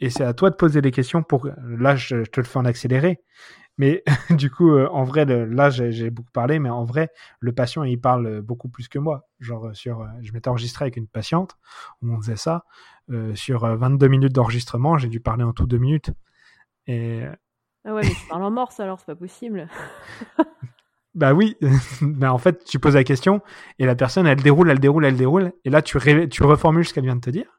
[SPEAKER 2] et c'est à toi de poser des questions pour. Là, je, te le fais en accéléré. Mais du coup, euh, en vrai, là, j'ai beaucoup parlé, mais en vrai, le patient, il parle beaucoup plus que moi. Genre, sur, euh, je m'étais enregistré avec une patiente où on faisait ça. Euh, sur 22 minutes d'enregistrement, j'ai dû parler en tout deux minutes. Et...
[SPEAKER 1] Ah ouais, mais tu parles en morse alors, c'est pas possible.
[SPEAKER 2] bah oui, mais en fait, tu poses la question et la personne, elle déroule, elle déroule, elle déroule. Et là, tu, tu reformules ce qu'elle vient de te dire.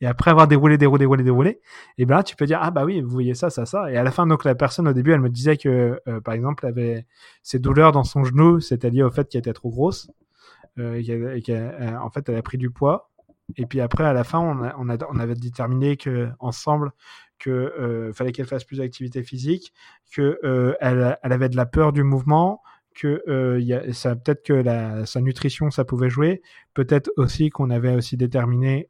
[SPEAKER 2] Et après avoir déroulé, déroulé, déroulé, déroulé, et ben là, tu peux dire, ah bah oui, vous voyez ça, ça, ça. Et à la fin, donc la personne, au début, elle me disait que, euh, par exemple, elle avait ses douleurs dans son genou, c'était lié au fait qu'elle était trop grosse. Euh, qu'elle, euh, en fait, elle a pris du poids. Et puis après, à la fin, on, avait déterminé que ensemble que euh, fallait qu'elle fasse plus d'activité physique, que euh, elle, avait de la peur du mouvement, que peut-être que sa nutrition ça pouvait jouer, peut-être aussi qu'on avait aussi déterminé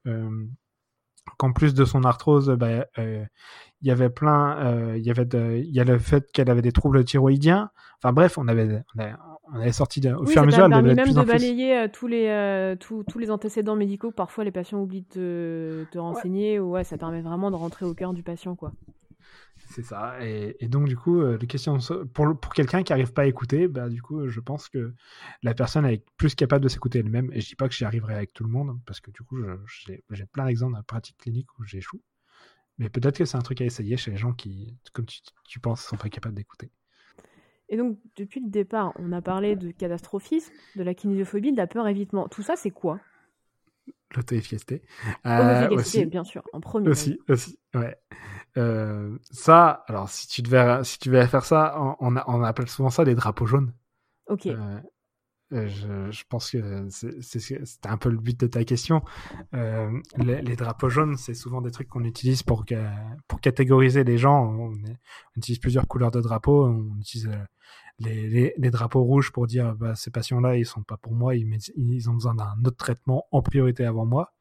[SPEAKER 2] qu'en plus de son arthrose, bah, euh, il y avait plein, euh, il y avait il y a le fait qu'elle avait des troubles thyroïdiens. Enfin bref, on avait, on avait, sorti au fur et à mesure.
[SPEAKER 1] Ça permis même de balayer euh, tous les tous, tous, les antécédents médicaux. Parfois, les patients oublient de te renseigner. Ou ouais, ça permet vraiment de rentrer au cœur du patient, quoi.
[SPEAKER 2] C'est ça. Et, donc, du coup, euh, les questions pour, quelqu'un qui n'arrive pas à écouter, bah, du coup, je pense que la personne est plus capable de s'écouter elle-même. Et je dis pas que j'y arriverai avec tout le monde, parce que du coup, j'ai plein d'exemples de pratique clinique où j'échoue. Mais peut-être que c'est un truc à essayer chez les gens qui, comme tu, tu penses, sont pas capables d'écouter.
[SPEAKER 1] Et donc, depuis le départ, on a parlé de catastrophisme, de la kinésiophobie, de la peur évitement. Tout ça, c'est quoi?
[SPEAKER 2] L'auto-efficacité.
[SPEAKER 1] Euh, aussi, bien sûr, en premier.
[SPEAKER 2] Aussi, aussi, ouais. Euh, ça, alors si tu devais, si tu devais faire ça, on, on, appelle souvent ça des drapeaux jaunes.
[SPEAKER 1] Ok.
[SPEAKER 2] Euh je, je, pense que c'était un peu le but de ta question. Euh, les, drapeaux jaunes, c'est souvent des trucs qu'on utilise pour, catégoriser les gens. On, utilise plusieurs couleurs de drapeaux. On utilise les, les, drapeaux rouges pour dire bah, ces patients-là, ils sont pas pour moi, ils, ont besoin d'un autre traitement en priorité avant moi.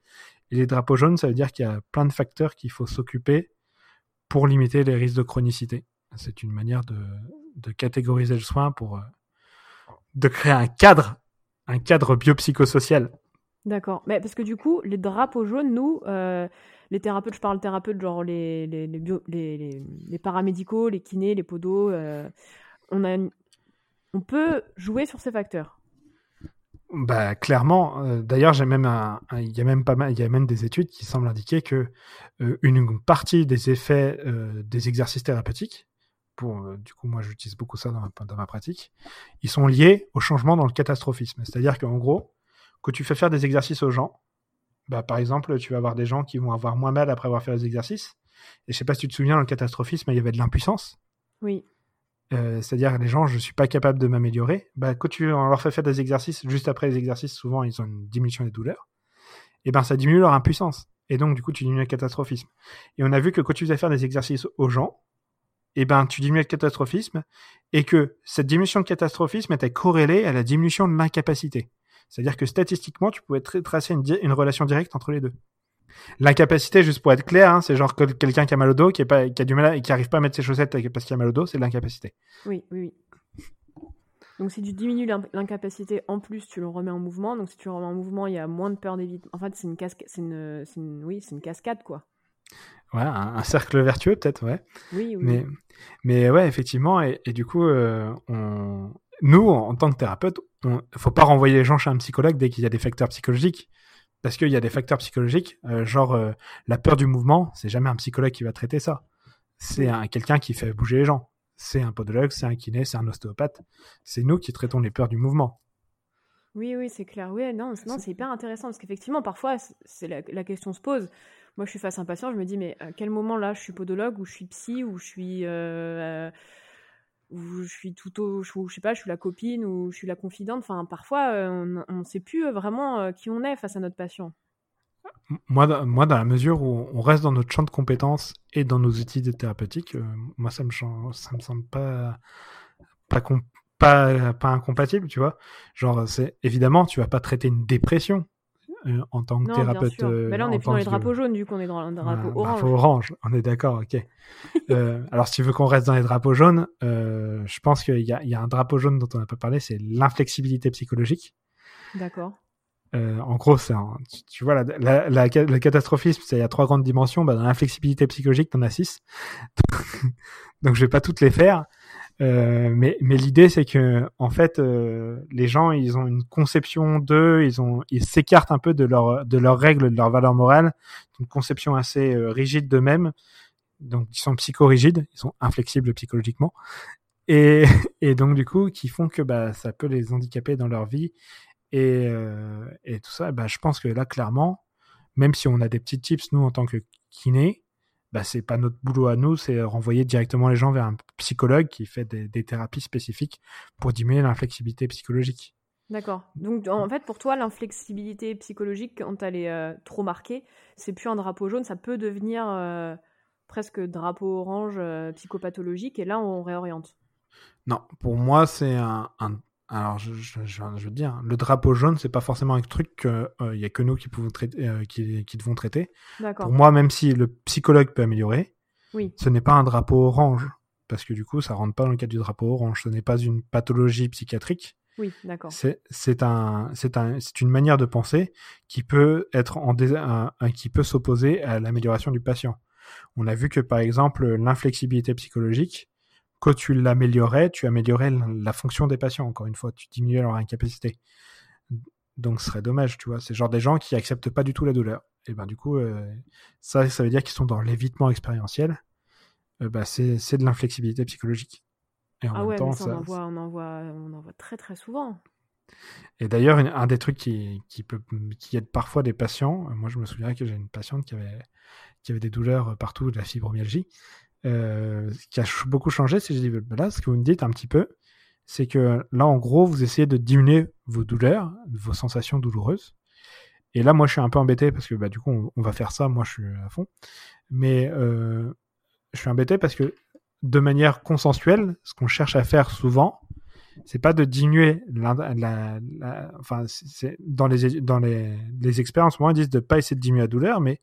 [SPEAKER 2] Et les drapeaux jaunes, ça veut dire qu'il y a plein de facteurs qu'il faut s'occuper pour limiter les risques de chronicité. C'est une manière de, catégoriser le soin pour euh, de créer un cadre, un cadre biopsychosocial.
[SPEAKER 1] D'accord. Mais parce que du coup, les drapeaux jaunes, nous, euh, les thérapeutes, je parle thérapeutes, genre les, les, les, les, les paramédicaux, les kinés, les podos, euh, on, a on peut jouer sur ces facteurs.
[SPEAKER 2] Bah clairement. Euh, d'ailleurs, j'ai même il y a même pas mal, il y a même des études qui semblent indiquer que une partie des effets des exercices thérapeutiques, pour du coup moi j'utilise beaucoup ça dans ma, dans ma pratique, ils sont liés au changement dans le catastrophisme. C'est-à-dire qu'en gros, quand tu fais faire des exercices aux gens, bah par exemple, tu vas avoir des gens qui vont avoir moins mal après avoir fait les exercices. Et je sais pas si tu te souviens dans le catastrophisme, il y avait de l'impuissance.
[SPEAKER 1] Oui.
[SPEAKER 2] Euh, c'est-à-dire les gens, je suis pas capable de m'améliorer. Bah, quand tu leur fais faire des exercices, juste après les exercices, souvent ils ont une diminution des douleurs. Et ben ça diminue leur impuissance. Et donc du coup tu diminues le catastrophisme. Et on a vu que quand tu faisais faire des exercices aux gens, et ben tu diminues le catastrophisme et que cette diminution de catastrophisme était corrélée à la diminution de l'incapacité. C'est-à-dire que statistiquement tu pouvais tracer une relation directe entre les deux. L'incapacité, juste pour être clair, hein, c'est genre quelqu'un qui a mal au dos, qui, est pas, a du mal et qui arrive pas à mettre ses chaussettes parce qu'il a mal au dos, c'est l'incapacité.
[SPEAKER 1] Oui, oui, oui. Donc si tu diminues l'incapacité, en plus tu le remets en mouvement. Donc si tu le remets en mouvement, il y a moins de peur d'évitement. En fait, c'est une, une, oui, c'est une cascade quoi.
[SPEAKER 2] Ouais, un, cercle vertueux peut-être, ouais.
[SPEAKER 1] Oui, oui.
[SPEAKER 2] Mais, mais ouais, effectivement, et, du coup, euh, on... nous, en, tant que thérapeute, il faut pas renvoyer les gens chez un psychologue dès qu'il y a des facteurs psychologiques parce qu'il y a des facteurs psychologiques, euh, genre euh, la peur du mouvement, c'est jamais un psychologue qui va traiter ça. C'est un, quelqu'un qui fait bouger les gens. C'est un podologue, c'est un kiné, c'est un ostéopathe. C'est nous qui traitons les peurs du mouvement.
[SPEAKER 1] Oui, oui, c'est clair. Oui, non, non c'est hyper intéressant parce qu'effectivement, parfois, c'est la, question se pose. Moi, je suis face à un patient, je me dis, mais à quel moment là, je suis podologue ou je suis psy ou je suis euh, où je suis tout au, je, sais pas, je suis la copine ou je suis la confidente. Enfin, parfois, euh, on ne sait plus euh, vraiment euh, qui on est face à notre patient.
[SPEAKER 2] Moi, moi, dans la mesure où on reste dans notre champ de compétences et dans nos outils thérapeutiques, moi, ça me, me semble pas, pas, incompatible, tu vois. Genre, évidemment, tu vas pas traiter une dépression euh, en tant que thérapeute.
[SPEAKER 1] Euh, Mais là, on est plus dans les drapeaux jaunes, du coup, on est dans les drapeaux orange. Drapeau
[SPEAKER 2] orange, on est d'accord, ok. euh, alors, si tu veux qu'on reste dans les drapeaux jaunes, euh, je pense qu'il y, y, a un drapeau jaune dont on n'a pas parlé, c'est l'inflexibilité psychologique.
[SPEAKER 1] D'accord.
[SPEAKER 2] En gros, c'est tu, tu, vois, la, la, la, le catastrophisme, il y a trois grandes dimensions. Bah, dans l'inflexibilité psychologique, t'en as six. Donc, je vais pas toutes les faire. Euh, mais l'idée c'est que en fait euh, les gens ils ont une conception d'eux, ils s'écartent un peu de leur de leurs règles, de leurs valeurs morales, une conception assez euh, rigide d'eux-mêmes. Donc ils sont psychorigides, ils sont inflexibles psychologiquement et donc du coup qui font que bah ça peut les handicaper dans leur vie et et tout ça. Bah je pense que là clairement, même si on a des petits tips nous en tant que kiné, bah, c'est pas notre boulot à nous, c'est renvoyer directement les gens vers un psychologue qui fait des, thérapies spécifiques pour diminuer l'inflexibilité psychologique.
[SPEAKER 1] D'accord. Donc en fait, pour toi, l'inflexibilité psychologique, quand elle est euh, trop marquée, c'est plus un drapeau jaune, ça peut devenir euh, presque drapeau orange euh, psychopathologique, et là, on réoriente.
[SPEAKER 2] Non, pour moi, c'est un, alors, je, je, je, veux dire, le drapeau jaune, c'est pas forcément un truc qu'il euh, y a que nous qui pouvons traiter, euh, qui, qui, devons traiter. Pour moi, même si le psychologue peut améliorer,
[SPEAKER 1] oui.
[SPEAKER 2] ce n'est pas un drapeau orange, parce que du coup, ça rentre pas dans le cadre du drapeau orange. Ce n'est pas une pathologie psychiatrique.
[SPEAKER 1] Oui, d'accord.
[SPEAKER 2] C'est un, un, une manière de penser qui peut être en un, qui peut s'opposer à l'amélioration du patient. On a vu que par exemple l'inflexibilité psychologique quand tu l'améliorais, tu améliorais la fonction des patients, encore une fois, tu diminuais leur incapacité. Donc ce serait dommage, tu vois. C'est genre des gens qui acceptent pas du tout la douleur. Et ben du coup, euh, ça, ça veut dire qu'ils sont dans l'évitement expérientiel. Euh, bah, c'est, de l'inflexibilité psychologique.
[SPEAKER 1] Et en ah ouais, temps, ça, on, en voit, on, en voit, on en voit très très souvent.
[SPEAKER 2] Et d'ailleurs, un des trucs qui, qui, peut, qui aide parfois des patients, moi je me souviens que j'ai une patiente qui avait, qui avait des douleurs partout, de la fibromyalgie, euh, qui a beaucoup changé, c'est que bah là, ce que vous me dites un petit peu, c'est que là, en gros, vous essayez de diminuer vos douleurs, vos sensations douloureuses. Et là, moi, je suis un peu embêté parce que bah, du coup, on, va faire ça. Moi, je suis à fond. Mais euh, je suis embêté parce que de manière consensuelle, ce qu'on cherche à faire souvent, c'est pas de diminuer la, la, enfin dans les dans les, les experts en ce moment ils disent de pas essayer de diminuer la douleur mais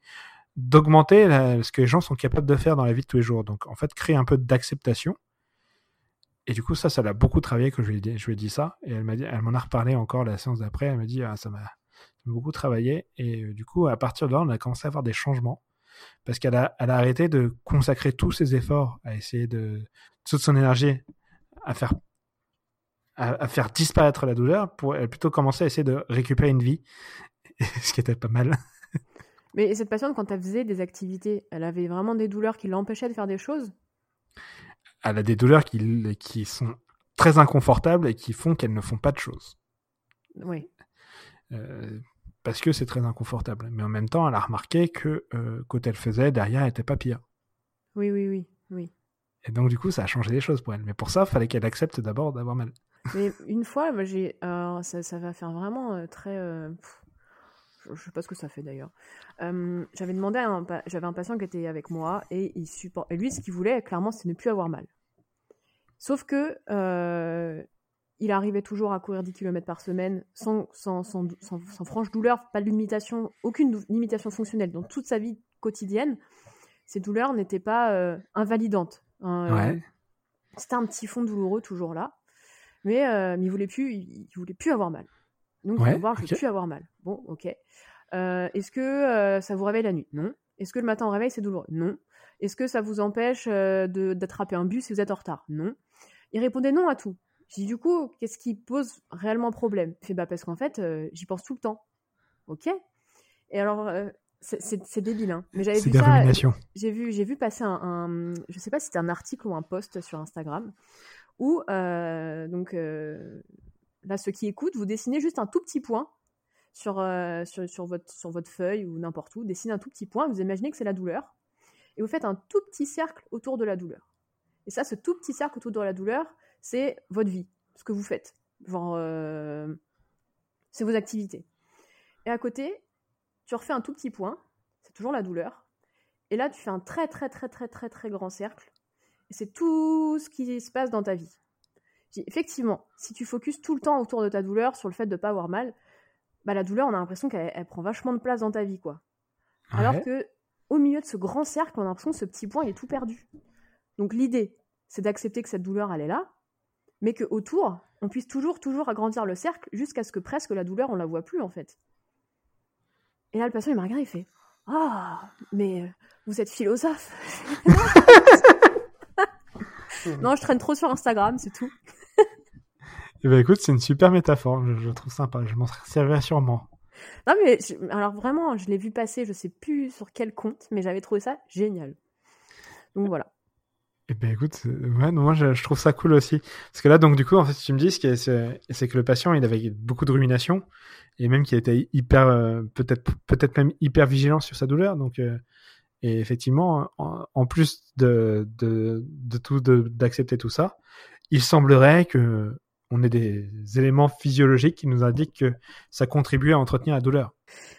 [SPEAKER 2] d'augmenter ce que les gens sont capables de faire dans la vie de tous les jours. Donc en fait créer un peu d'acceptation. Et du coup ça ça l'a beaucoup travaillé que je lui ai dit, je lui ai dit ça. Et elle m'a dit elle m'en a reparlé encore la séance d'après. Elle m'a dit ah, ça m'a beaucoup travaillé. Et euh, du coup à partir de là on a commencé à avoir des changements. Parce qu'elle a, elle a arrêté de consacrer tous ses efforts à essayer de toute son énergie à faire à, faire disparaître la douleur pour elle plutôt commencer à essayer de récupérer une vie, ce qui était pas mal.
[SPEAKER 1] Mais cette patiente, quand elle faisait des activités, elle avait vraiment des douleurs qui l'empêchaient de faire des choses?
[SPEAKER 2] Elle a des douleurs qui, qui sont très inconfortables et qui font qu'elles ne font pas de choses.
[SPEAKER 1] Oui.
[SPEAKER 2] Euh, parce que c'est très inconfortable. Mais en même temps, elle a remarqué que euh, quand elle faisait, derrière, elle n'était pas pire.
[SPEAKER 1] Oui, oui, oui, oui.
[SPEAKER 2] Et donc, du coup, ça a changé les choses pour elle. Mais pour ça, il fallait qu'elle accepte d'abord d'avoir mal.
[SPEAKER 1] Mais une fois, j'ai, ça, ça, va faire vraiment euh, très. Euh, je, ne sais pas ce que ça fait d'ailleurs. Euh, j'avais demandé, à un, j'avais un patient qui était avec moi et il supporte. Et lui, ce qu'il voulait, clairement, c'est ne plus avoir mal. Sauf que il arrivait toujours à courir 10 km par semaine sans, sans, sans, sans, franche douleur, pas de limitation, aucune limitation fonctionnelle. Dans toute sa vie quotidienne, ces douleurs n'étaient pas invalidantes.
[SPEAKER 2] Hein,
[SPEAKER 1] c'était un petit fond douloureux toujours là. Mais, euh, mais il voulait plus, il, voulait plus avoir mal. Donc, ouais, voir, je plus avoir mal. Bon, ok. Euh, est-ce que euh, ça vous réveille la nuit? Non. Est-ce que le matin au réveil c'est douloureux? Non. Est-ce que ça vous empêche d'attraper un bus si vous êtes en retard? Non. Il répondait non à tout. J'ai dit du coup, qu'est-ce qui pose réellement problème? Il fait bah parce qu'en fait, j'y pense tout le temps. Ok. Et alors, c'est débile, hein. Mais j'avais vu ça. J'ai vu, passer un, un, je sais pas si c'était un article ou un post sur Instagram où, euh, donc, euh, ceux qui écoutent, vous dessinez juste un tout petit point sur, euh, sur, votre, sur votre feuille ou n'importe où, dessinez un tout petit point, vous imaginez que c'est la douleur, et vous faites un tout petit cercle autour de la douleur. Et ça, ce tout petit cercle autour de la douleur, c'est votre vie, ce que vous faites. c'est vos activités. Et à côté, tu refais un tout petit point, c'est toujours la douleur. Et là, tu fais un très très très très très très grand cercle c'est tout ce qui se passe dans ta vie. Effectivement, si tu focuses tout le temps autour de ta douleur, sur le fait de ne pas avoir mal, bah la douleur, on a l'impression qu'elle prend vachement de place dans ta vie, quoi. Alors que au milieu de ce grand cercle, on a l'impression que ce petit point il est tout perdu. Donc l'idée, c'est d'accepter que cette douleur elle est là, mais que autour, on puisse toujours toujours agrandir le cercle jusqu'à ce que presque la douleur on la voit plus en fait. Et là le patient il m'a regardé, il fait ah mais euh, vous êtes philosophe. non, je traîne trop sur Instagram, c'est tout.
[SPEAKER 2] Eh ben écoute, c'est une super métaphore, je, trouve sympa, je m'en servirai sûrement.
[SPEAKER 1] Non mais alors vraiment, je l'ai vu passer, je sais plus sur quel compte, mais j'avais trouvé ça génial. Donc voilà.
[SPEAKER 2] Eh ben écoute, ouais, moi je, trouve ça cool aussi. Parce que là, donc du coup, en fait, tu me dis, c'est que le patient, il avait beaucoup de rumination et même qu'il était hyper, euh, peut-être peut-être même hyper vigilant sur sa douleur. Donc, euh, et effectivement, en, plus de, de, de tout, d'accepter tout ça, il semblerait que on ait des éléments physiologiques qui nous indiquent que ça contribue à entretenir la douleur.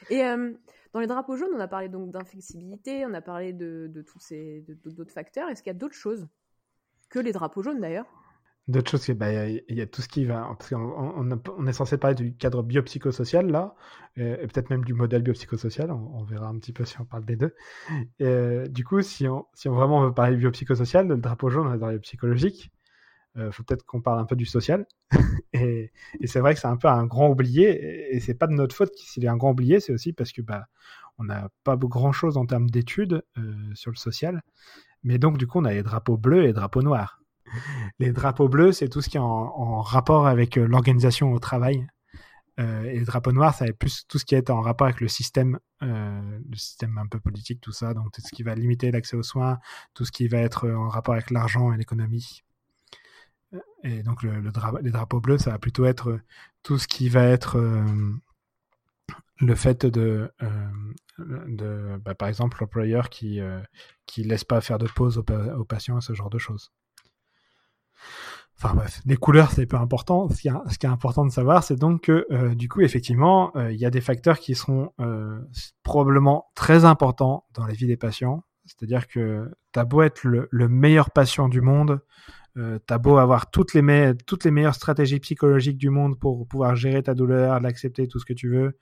[SPEAKER 1] Et euh, dans les drapeaux jaunes, on a parlé donc d'inflexibilité, on a parlé de, de tous ces d'autres facteurs. Est-ce qu'il y a d'autres choses que les drapeaux jaunes d'ailleurs?
[SPEAKER 2] D'autres choses, bah, il y, a tout ce qui va. Parce on, est censé parler du cadre biopsychosocial là, et, peut-être même du modèle biopsychosocial. On, verra un petit peu si on parle des deux. Et, du coup, si on, si on vraiment veut parler biopsychosocial, le drapeau jaune, on dans le psychologique. Euh, faut peut-être qu'on parle un peu du social. et, c'est vrai que c'est un peu un grand oublié. Et, c'est pas de notre faute s'il est un grand oublié, c'est aussi parce que bah, on n'a pas grand chose en termes d'études euh, sur le social. Mais donc, du coup, on a les drapeaux bleus et les drapeaux noirs les drapeaux bleus, c'est tout ce qui est en, rapport avec euh, l'organisation au travail. Euh, et les drapeaux noirs, ça plus tout ce qui est en rapport avec le système, le système un peu politique, tout ça. Donc tout ce qui va limiter l'accès aux soins, tout ce qui va être en rapport avec l'argent et l'économie. Et donc le, les drapeaux bleus, ça va plutôt être tout ce qui va être le fait de, de bah, par exemple, l'employeur qui qui laisse pas faire de pause aux, aux patients, ce genre de choses. Enfin bref, les couleurs c'est pas important. Ce qui, est, important de savoir, c'est donc que euh, du coup effectivement, euh, il y a des facteurs qui seront euh, probablement très importants dans la vie des patients. C'est-à-dire que t'as beau être le, meilleur patient du monde, Euh, T'as beau avoir toutes les, meilleures stratégies psychologiques du monde pour pouvoir gérer ta douleur, l'accepter, tout ce que tu veux.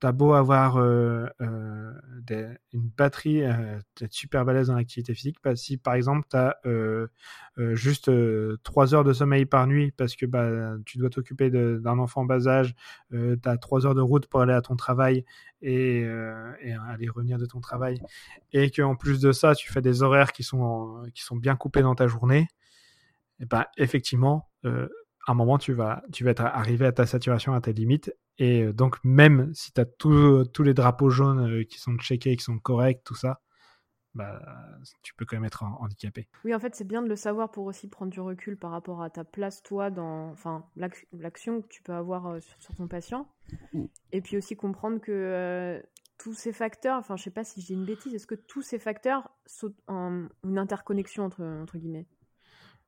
[SPEAKER 2] T'as beau avoir euh, euh, une batterie, euh, être super balèze dans l'activité physique. Bah, si par exemple tu as euh, juste trois heures de sommeil par nuit parce que bah, tu dois t'occuper d'un enfant en bas âge, tu as trois heures de route pour aller à ton travail et, aller revenir de ton travail, et qu'en plus de ça, tu fais des horaires qui sont bien coupés dans ta journée, et ben effectivement, à un moment, tu vas, tu être arrivé à ta saturation, à tes limites. Et donc, même si tu as tous les drapeaux jaunes qui sont checkés, qui sont corrects, tout ça, bah, tu peux quand même être handicapé.
[SPEAKER 1] Oui, en fait, c'est bien de le savoir pour aussi prendre du recul par rapport à ta place, toi, dans l'action que tu peux avoir sur, ton patient. Et puis aussi comprendre que tous ces facteurs, enfin, je sais pas si j'ai une bêtise, est-ce que tous ces facteurs sont une interconnexion entre guillemets?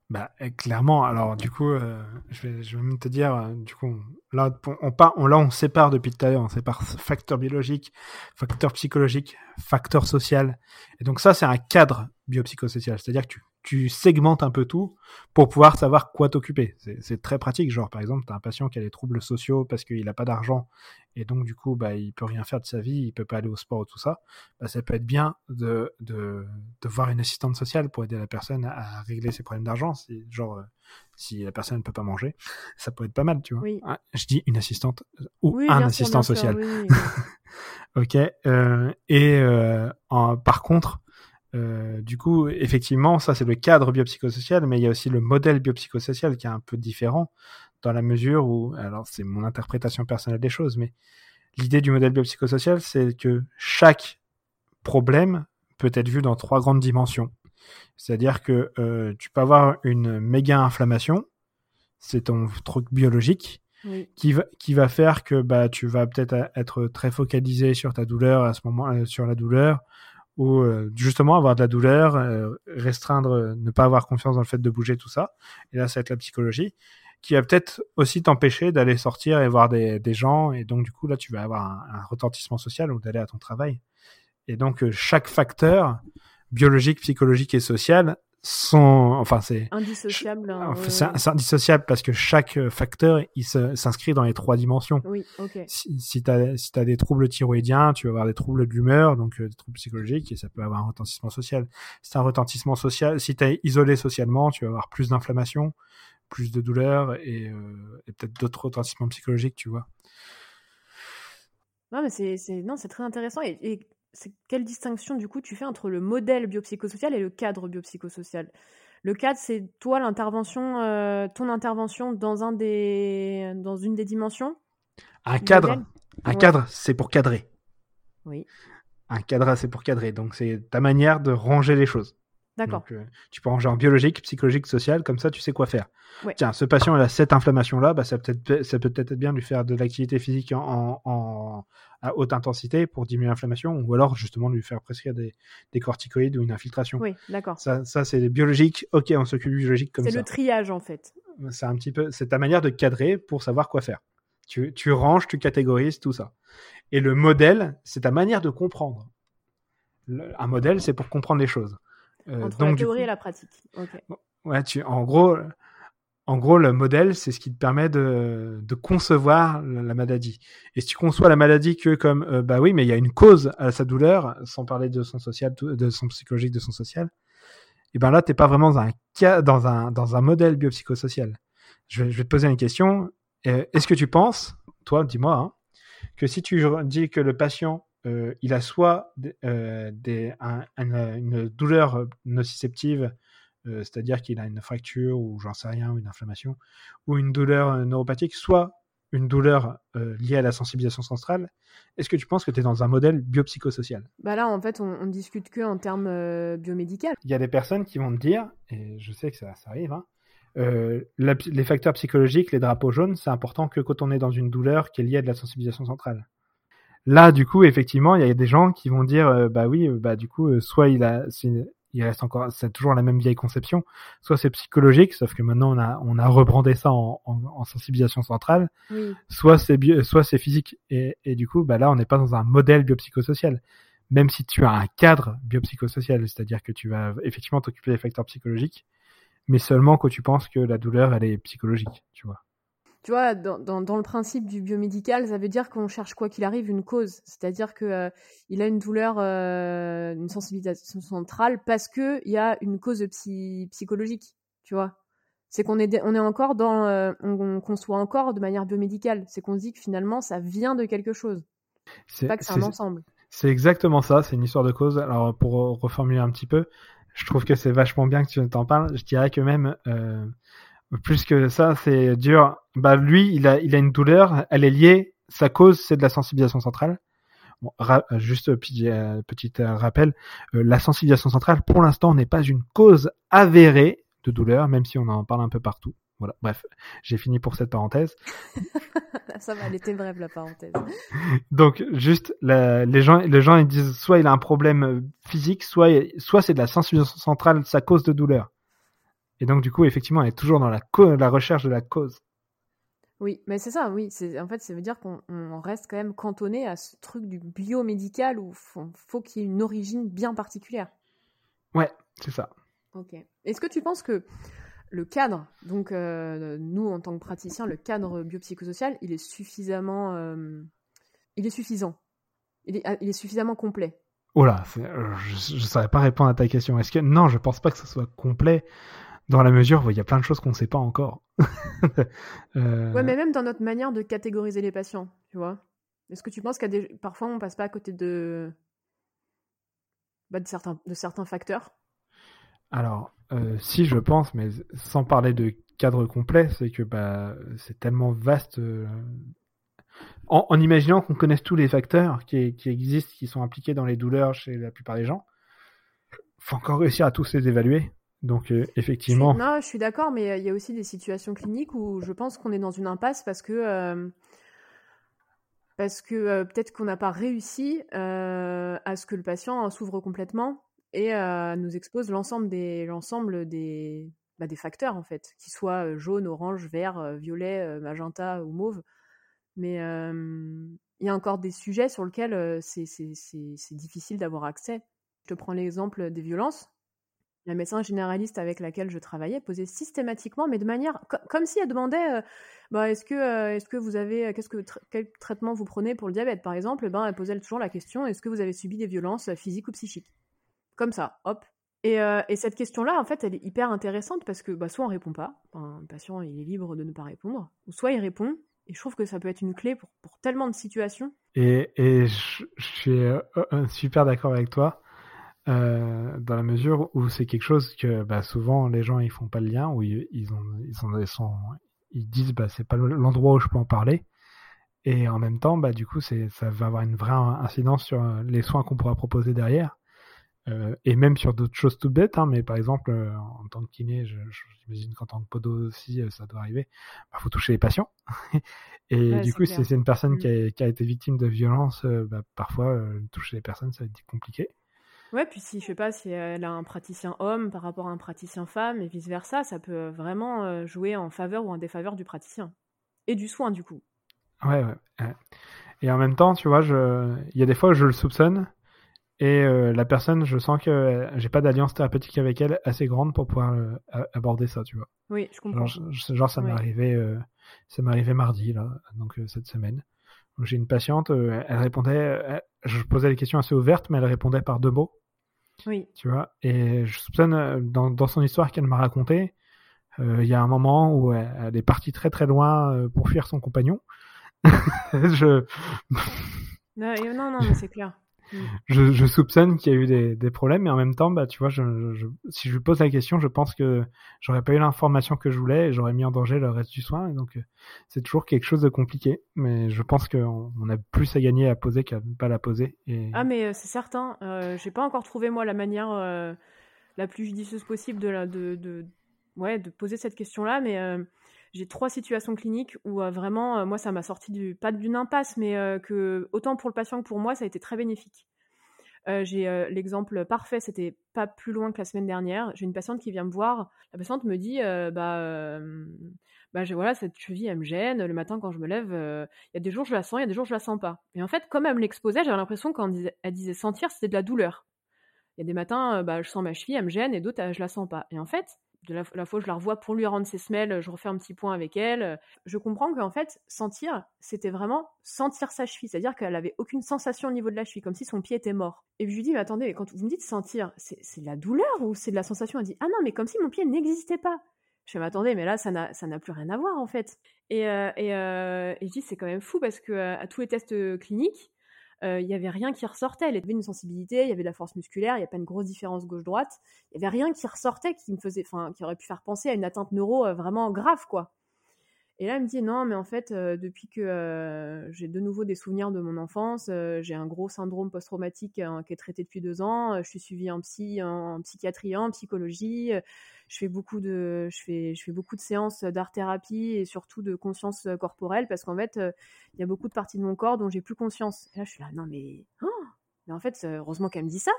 [SPEAKER 2] Bah, eh, clairement. Alors, du coup, euh, je, vais, je vais même te dire, euh, du coup, là, on, part, on, là, on sépare depuis tout à l'heure, on sépare facteur biologique, facteur psychologique, facteur social. Et donc, ça, c'est un cadre biopsychosocial. C'est-à-dire que tu, tu segmentes un peu tout pour pouvoir savoir quoi t'occuper. C'est très pratique. Genre, par exemple, tu as un patient qui a des troubles sociaux parce qu'il n'a pas d'argent et donc, du coup, bah, il peut rien faire de sa vie, il peut pas aller au sport ou tout ça. Bah, ça peut être bien de, de, de voir une assistante sociale pour aider la personne à régler ses problèmes d'argent. Genre, euh, si la personne ne peut pas manger, ça peut être pas mal, tu vois. Ah, je dis une assistante ou un assistant social. ok. Euh, et euh, en, par contre, euh, du coup, effectivement, ça c'est le cadre biopsychosocial, mais il y a aussi le modèle biopsychosocial qui est un peu différent dans la mesure où, alors c'est mon interprétation personnelle des choses, mais l'idée du modèle biopsychosocial, c'est que chaque problème peut être vu dans trois grandes dimensions. C'est-à-dire que euh, tu peux avoir une méga inflammation, c'est ton truc biologique, qui, va, qui va faire que bah, tu vas peut-être être très focalisé sur ta douleur à ce moment, euh, sur la douleur, ou euh, justement avoir de la douleur, euh, restreindre, euh, ne pas avoir confiance dans le fait de bouger, tout ça. Et là, ça va être la psychologie qui va peut-être aussi t'empêcher d'aller sortir et voir des, des, gens. Et donc, du coup, là, tu vas avoir un, un retentissement social ou d'aller à ton travail. Et donc, chaque facteur biologique, psychologique et social sont, enfin c'est
[SPEAKER 1] indissociable.
[SPEAKER 2] Hein, c'est indissociable parce que chaque euh, facteur il s'inscrit dans les trois dimensions.
[SPEAKER 1] Oui, ok.
[SPEAKER 2] Si, si tu as, si as des troubles thyroïdiens, tu vas avoir des troubles de l'humeur, donc euh, des troubles psychologiques, et ça peut avoir un retentissement social. Si tu un retentissement social, si tu es isolé socialement, tu vas avoir plus d'inflammation, plus de douleur et, euh, et peut-être d'autres retentissements psychologiques, tu vois.
[SPEAKER 1] Non, mais c'est non, c'est très intéressant et, et quelle distinction du coup tu fais entre le modèle biopsychosocial et le cadre biopsychosocial? Le cadre, c'est toi l'intervention, euh, ton intervention dans un des, dans une des dimensions?
[SPEAKER 2] Un cadre, un cadre, c'est pour cadrer.
[SPEAKER 1] Oui.
[SPEAKER 2] Un cadre, c'est pour cadrer. Donc c'est ta manière de ranger les choses.
[SPEAKER 1] D'accord.
[SPEAKER 2] Euh, tu peux ranger en biologique, psychologique, social, comme ça tu sais quoi faire. Tiens, ce patient a cette inflammation-là, bah, ça, peut être, ça peut peut-être être bien de lui faire de l'activité physique en, en, à haute intensité pour diminuer l'inflammation, ou alors justement de lui faire prescrire des, des corticoïdes ou une infiltration.
[SPEAKER 1] Oui, d'accord.
[SPEAKER 2] Ça, ça c'est biologique, ok, on s'occupe du biologique comme ça.
[SPEAKER 1] C'est le triage en fait.
[SPEAKER 2] C'est un petit peu, c'est ta manière de cadrer pour savoir quoi faire. Tu, tu ranges, tu catégorises, tout ça. Et le modèle, c'est ta manière de comprendre. un modèle, c'est pour comprendre les choses.
[SPEAKER 1] Euh, Entre la théorie et la pratique.
[SPEAKER 2] Ouais, tu, en gros, en gros, le modèle, c'est ce qui te permet de, de concevoir la, maladie. Et si tu conçois la maladie que comme, euh, bah oui, mais il y a une cause à sa douleur, sans parler de son social, de son psychologique, de son social, et ben là, t'es pas vraiment dans un cas, dans un, dans un modèle biopsychosocial. Je vais, je vais te poser une question. Euh, est-ce que tu penses, toi, dis-moi, hein, que si tu dis que le patient euh, il a soit euh, des, une douleur nociceptive, euh, c'est-à-dire qu'il a une fracture ou j'en sais rien, ou une inflammation, ou une douleur neuropathique, soit une douleur liée à la sensibilisation centrale, est-ce que tu penses que tu es dans un modèle biopsychosocial?
[SPEAKER 1] Bah là, en fait, on, discute que en termes biomédicaux.
[SPEAKER 2] Il y a des personnes qui vont te dire, et je sais que ça, arrive, hein, les facteurs psychologiques, les drapeaux jaunes, c'est important que quand on est dans une douleur qui est liée à de la sensibilisation centrale. Là, du coup, effectivement, il y a des gens qui vont dire, euh, bah oui, euh, bah du coup, euh, soit il a, il reste encore, c'est toujours la même vieille conception, soit c'est psychologique, sauf que maintenant on a, on a rebrandé ça en, en, sensibilisation centrale, soit c'est soit c'est physique, et, et du coup, bah là, on n'est pas dans un modèle biopsychosocial. Même si tu as un cadre biopsychosocial, c'est-à-dire que tu vas effectivement t'occuper des facteurs psychologiques, mais seulement quand tu penses que la douleur, elle est psychologique, tu vois.
[SPEAKER 1] Tu vois, dans, dans, le principe du biomédical, ça veut dire qu'on cherche quoi qu'il arrive une cause. C'est-à-dire que euh, il a une douleur, euh, une sensibilisation centrale parce que il y a une cause psychologique. Tu vois, c'est qu'on est, on est encore dans, euh, on, conçoit encore de manière biomédicale. C'est qu'on se dit que finalement, ça vient de quelque chose. C'est pas que c'est un ensemble.
[SPEAKER 2] C'est exactement ça. C'est une histoire de cause. Alors pour reformuler un petit peu, je trouve que c'est vachement bien que tu t'en parles. Je dirais que même plus que ça, c'est dur. Bah lui, il a, il a une douleur, elle est liée. Sa cause, c'est de la sensibilisation centrale. Bon, juste petit, euh, petit euh, rappel, euh, la sensibilisation centrale, pour l'instant, n'est pas une cause avérée de douleur, même si on en parle un peu partout. Voilà. Bref, j'ai fini pour cette parenthèse.
[SPEAKER 1] Ça va, elle était brève la parenthèse.
[SPEAKER 2] Donc juste, les gens, les gens ils disent soit il a un problème physique, soit soit c'est de la sensibilisation centrale sa cause de douleur. Et donc, du coup, effectivement, elle est toujours dans la, la recherche de la cause.
[SPEAKER 1] Oui, mais c'est ça, oui. En fait, ça veut dire qu'on reste quand même cantonné à ce truc du biomédical où il faut, qu'il y ait une origine bien particulière.
[SPEAKER 2] Ouais, c'est ça.
[SPEAKER 1] Ok. Est-ce que tu penses que le cadre, donc euh, nous en tant que praticiens, le cadre biopsychosocial, il est suffisamment, euh, il est suffisant, il est, il est suffisamment complet?
[SPEAKER 2] Oh là, euh, je ne saurais pas répondre à ta question. Est-ce que non, je pense pas que ce soit complet dans la mesure où il y a plein de choses qu'on ne sait pas encore.
[SPEAKER 1] euh... Ouais, mais même dans notre manière de catégoriser les patients, tu vois. Est-ce que tu penses qu'à des... parfois on passe pas à côté de, bah, de, certains... de certains facteurs?
[SPEAKER 2] Alors, euh, si je pense, mais sans parler de cadre complet, c'est que bah, c'est tellement vaste. Euh, en, en, imaginant qu'on connaisse tous les facteurs qui, qui, existent, qui sont impliqués dans les douleurs chez la plupart des gens, faut encore réussir à tous les évaluer. Donc euh, effectivement.
[SPEAKER 1] Non, je suis d'accord, mais euh, il y a aussi des situations cliniques où je pense qu'on est dans une impasse parce que euh, parce que peut-être qu'on n'a pas réussi à ce que le patient s'ouvre complètement et nous expose l'ensemble des l'ensemble des bah, des facteurs en fait, qu'ils soient jaune, orange, vert, violet, magenta ou mauve. Mais il y a encore des sujets sur lesquels c'est difficile d'avoir accès. Je te prends l'exemple des violences la médecin généraliste avec laquelle je travaillais posait systématiquement, mais de manière comme si elle demandait, euh, bah, est-ce que, euh, est-ce que vous avez, qu'est-ce que quel traitement vous prenez pour le diabète, par exemple, ben elle posait toujours la question, est-ce que vous avez subi des violences physiques ou psychiques, comme ça, hop. Et, euh, et cette question-là, en fait, elle est hyper intéressante parce que bah, soit on répond pas, un patient il est libre de ne pas répondre, ou soit il répond. Et je trouve que ça peut être une clé pour, pour tellement de situations.
[SPEAKER 2] Et, je suis super d'accord avec toi. Euh, dans la mesure où c'est quelque chose que bah, souvent les gens ils font pas le lien ou ils, ils ont ils, ont, ils, sont, ils disent bah c'est pas l'endroit où je peux en parler. Et en même temps bah du coup c'est ça va avoir une vraie incidence sur euh, les soins qu'on pourra proposer derrière. Euh, et même sur d'autres choses tout bêtes hein, mais par exemple euh, en tant que kiné j'imagine qu'en tant que podo aussi ça doit arriver bah, faut toucher les patients. Et du coup si c'est une personne qui a, mm. qui a, été victime de violence bah, parfois toucher les personnes ça va être compliqué
[SPEAKER 1] Ouais, puis si, je sais pas, si elle a un praticien homme par rapport à un praticien femme et vice-versa, ça peut vraiment euh, jouer en faveur ou en défaveur du praticien. Et du soin, du coup.
[SPEAKER 2] Ouais, ouais. Et en même temps, tu vois, je... il y a des fois où je le soupçonne et euh, la personne, je sens que euh, j'ai pas d'alliance thérapeutique avec elle assez grande pour pouvoir aborder ça, tu vois.
[SPEAKER 1] Oui, je comprends.
[SPEAKER 2] Genre, ça m'est arrivé, ça m'est arrivé mardi, là, donc cette semaine. J'ai une patiente, elle répondait, je posais des questions assez ouvertes, mais elle répondait par deux mots.
[SPEAKER 1] Oui.
[SPEAKER 2] Tu vois, et je soupçonne, euh, dans, dans son histoire qu'elle m'a racontée, euh, il y a un moment où elle, est partie très très loin euh, pour fuir son compagnon. je...
[SPEAKER 1] non, non, mais c'est clair.
[SPEAKER 2] Mm. je, je, soupçonne qu'il y a eu des, des, problèmes, mais en même temps, bah, tu vois, je, je, si je lui pose la question, je pense que j'aurais pas eu l'information que je voulais et j'aurais mis en danger le reste du soin. Et donc, euh, c'est toujours quelque chose de compliqué, mais je pense qu'on on a plus à gagner à poser qu'à ne pas la poser. Et...
[SPEAKER 1] Ah, mais euh, c'est certain. Euh, J'ai pas encore trouvé moi la manière euh, la plus judicieuse possible de, la, de, de, ouais, de poser cette question-là, mais j'ai trois situations cliniques où euh, vraiment, euh, moi, ça m'a sorti du, pas d'une impasse, mais euh, que autant pour le patient que pour moi, ça a été très bénéfique. j'ai l'exemple parfait, c'était pas plus loin que la semaine dernière. J'ai une patiente qui vient me voir. La patiente me dit, bah, bah voilà, cette cheville, elle me gêne. Le matin, quand je me lève, il y a des jours je la sens, il y a des jours je la sens pas. Et en fait, comme elle me l'exposait, j'avais l'impression quand elle disait sentir, c'était de la douleur. Il y a des matins, bah, je sens ma cheville, elle me gêne, et d'autres, je la sens pas. Et en fait, la, fois je la revois pour lui rendre ses semelles, je refais un petit point avec elle. Je comprends qu'en fait, sentir, c'était vraiment sentir sa cheville. C'est-à-dire qu'elle avait aucune sensation au niveau de la cheville, comme si son pied était mort. Et je lui dis, mais attendez, quand vous me dites sentir, c'est de la douleur ou c'est de la sensation? Elle dit, ah non, mais comme si mon pied n'existait pas. Je me attendez, mais là, ça n'a plus rien à voir, en fait. Et, euh, euh, et, je dis, c'est quand même fou parce que euh, à tous les tests cliniques, il n'y avait rien qui ressortait. Elle avait une sensibilité, il y avait de la force musculaire, il n'y a pas une grosse différence gauche-droite. Il n'y avait rien qui ressortait qui me faisait, enfin, qui aurait pu faire penser à une atteinte neuro vraiment grave, quoi. Et là, elle me dit non, mais en fait, euh, depuis que euh, j'ai de nouveau des souvenirs de mon enfance, euh, j'ai un gros syndrome post-traumatique hein, qui est traité depuis deux ans. je suis suivie en psy, en, psychiatrie, en psychologie. je fais beaucoup de, je fais, je fais beaucoup de séances d'art thérapie et surtout de conscience corporelle parce qu'en fait, il y a beaucoup de parties de mon corps dont j'ai plus conscience. Et là, je suis là, non mais, oh, mais en fait, heureusement qu'elle me dit ça.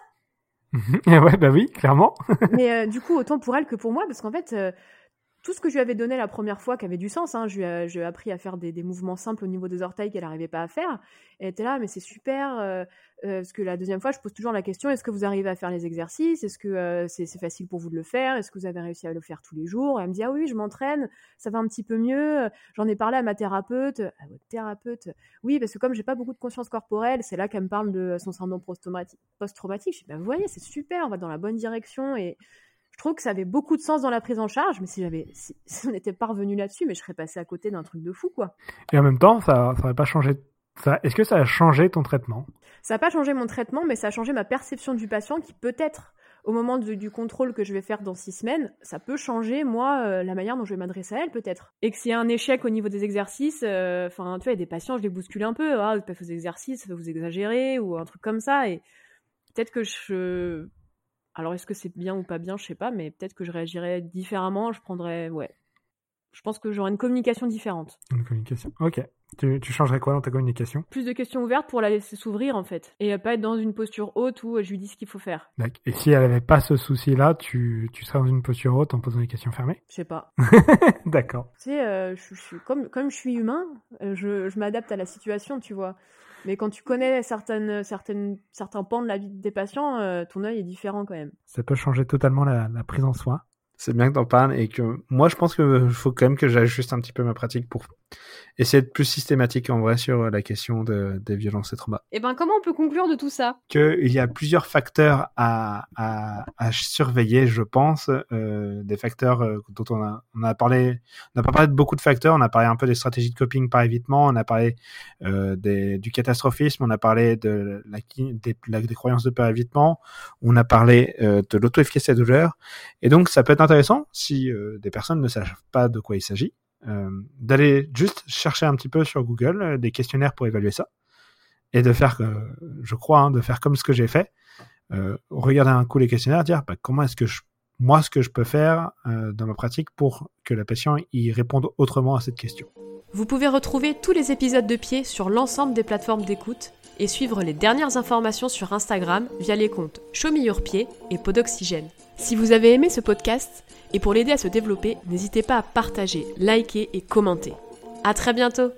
[SPEAKER 2] ouais, bah oui, clairement.
[SPEAKER 1] mais du coup, autant pour elle que pour moi, parce qu'en fait, tout ce que je lui avais donné la première fois qui avait du sens, hein, je, lui ai, appris à faire des, mouvements simples au niveau des orteils qu'elle n'arrivait pas à faire. Elle était là, mais c'est super. Euh, euh, parce que la deuxième fois, je pose toujours la question est-ce que vous arrivez à faire les exercices? Est-ce que euh, c'est facile pour vous de le faire? Est-ce que vous avez réussi à le faire tous les jours? Elle me dit ah oui, je m'entraîne, ça va un petit peu mieux. J'en ai parlé à ma thérapeute. À votre thérapeute Oui, parce que comme j'ai pas beaucoup de conscience corporelle, c'est là qu'elle me parle de son syndrome post-traumatique. Je dis bah, vous voyez, c'est super, on va dans la bonne direction et je trouve que ça avait beaucoup de sens dans la prise en charge, mais si j'avais, si, on n'était pas revenu là-dessus, mais je serais passé à côté d'un truc de fou, quoi.
[SPEAKER 2] Et en même temps, ça, ça pas changé. Ça, est-ce que ça a changé ton traitement?
[SPEAKER 1] Ça n'a pas changé mon traitement, mais ça a changé ma perception du patient, qui peut-être au moment du contrôle que je vais faire dans six semaines, ça peut changer, moi, euh, la manière dont je vais m'adresser à elle, peut-être. Et que s'il y a un échec au niveau des exercices, euh, enfin, tu vois, il y a des patients, je les bouscule un peu, ah, vous faites vos exercices, vous exagérez, ou un truc comme ça, et peut-être que je alors est-ce que c'est bien ou pas bien, je sais pas, mais peut-être que je réagirais différemment. Je prendrais, ouais. Je pense que j'aurais une communication différente.
[SPEAKER 2] Une communication. Ok. Tu, changerais quoi dans ta communication?
[SPEAKER 1] Plus de questions ouvertes pour la laisser s'ouvrir en fait, et pas être dans une posture haute où je lui dis ce qu'il faut faire.
[SPEAKER 2] Et si elle avait pas ce souci-là, tu, serais dans une posture haute en posant des questions fermées?
[SPEAKER 1] Je sais pas.
[SPEAKER 2] D'accord.
[SPEAKER 1] Tu sais, euh, je, comme, comme je suis humain, euh, je, je m'adapte à la situation, tu vois. Mais quand tu connais certaines, certaines, certains pans de la vie des patients, euh, ton œil est différent quand même.
[SPEAKER 2] Ça peut changer totalement la, la prise en soin. C'est bien que t'en parles et que moi je pense qu'il faut quand même que j'ajuste un petit peu ma pratique pour essayer d'être plus systématique en vrai sur la question de, des violences et traumas.
[SPEAKER 1] Et eh ben comment on peut conclure de tout ça?
[SPEAKER 2] Qu'il y a plusieurs facteurs à, à, à surveiller, je pense, euh, des facteurs euh, dont on a, on a parlé, on n'a pas parlé de beaucoup de facteurs, on a parlé un peu des stratégies de coping par évitement, on a parlé euh, des, du catastrophisme, on a parlé de la, des, des croyances de peur évitement, on a parlé euh, de l'auto-efficacité de douleur, et donc ça peut être intéressant si euh, des personnes ne savent pas de quoi il s'agit. euh, d'aller juste chercher un petit peu sur Google euh, des questionnaires pour évaluer ça et de faire, je crois, hein, de faire comme ce que j'ai fait, euh, regarder un coup les questionnaires, dire bah, comment est-ce que je, moi, ce que je peux faire dans ma pratique pour que la patient y réponde autrement à cette question.
[SPEAKER 1] Vous pouvez retrouver tous les épisodes de pied sur l'ensemble des plateformes d'écoute et suivre les dernières informations sur Instagram via les comptes Show Pied et Podoxygène. Si vous avez aimé ce podcast, et pour l'aider à se développer, n'hésitez pas à partager, liker et commenter. À très bientôt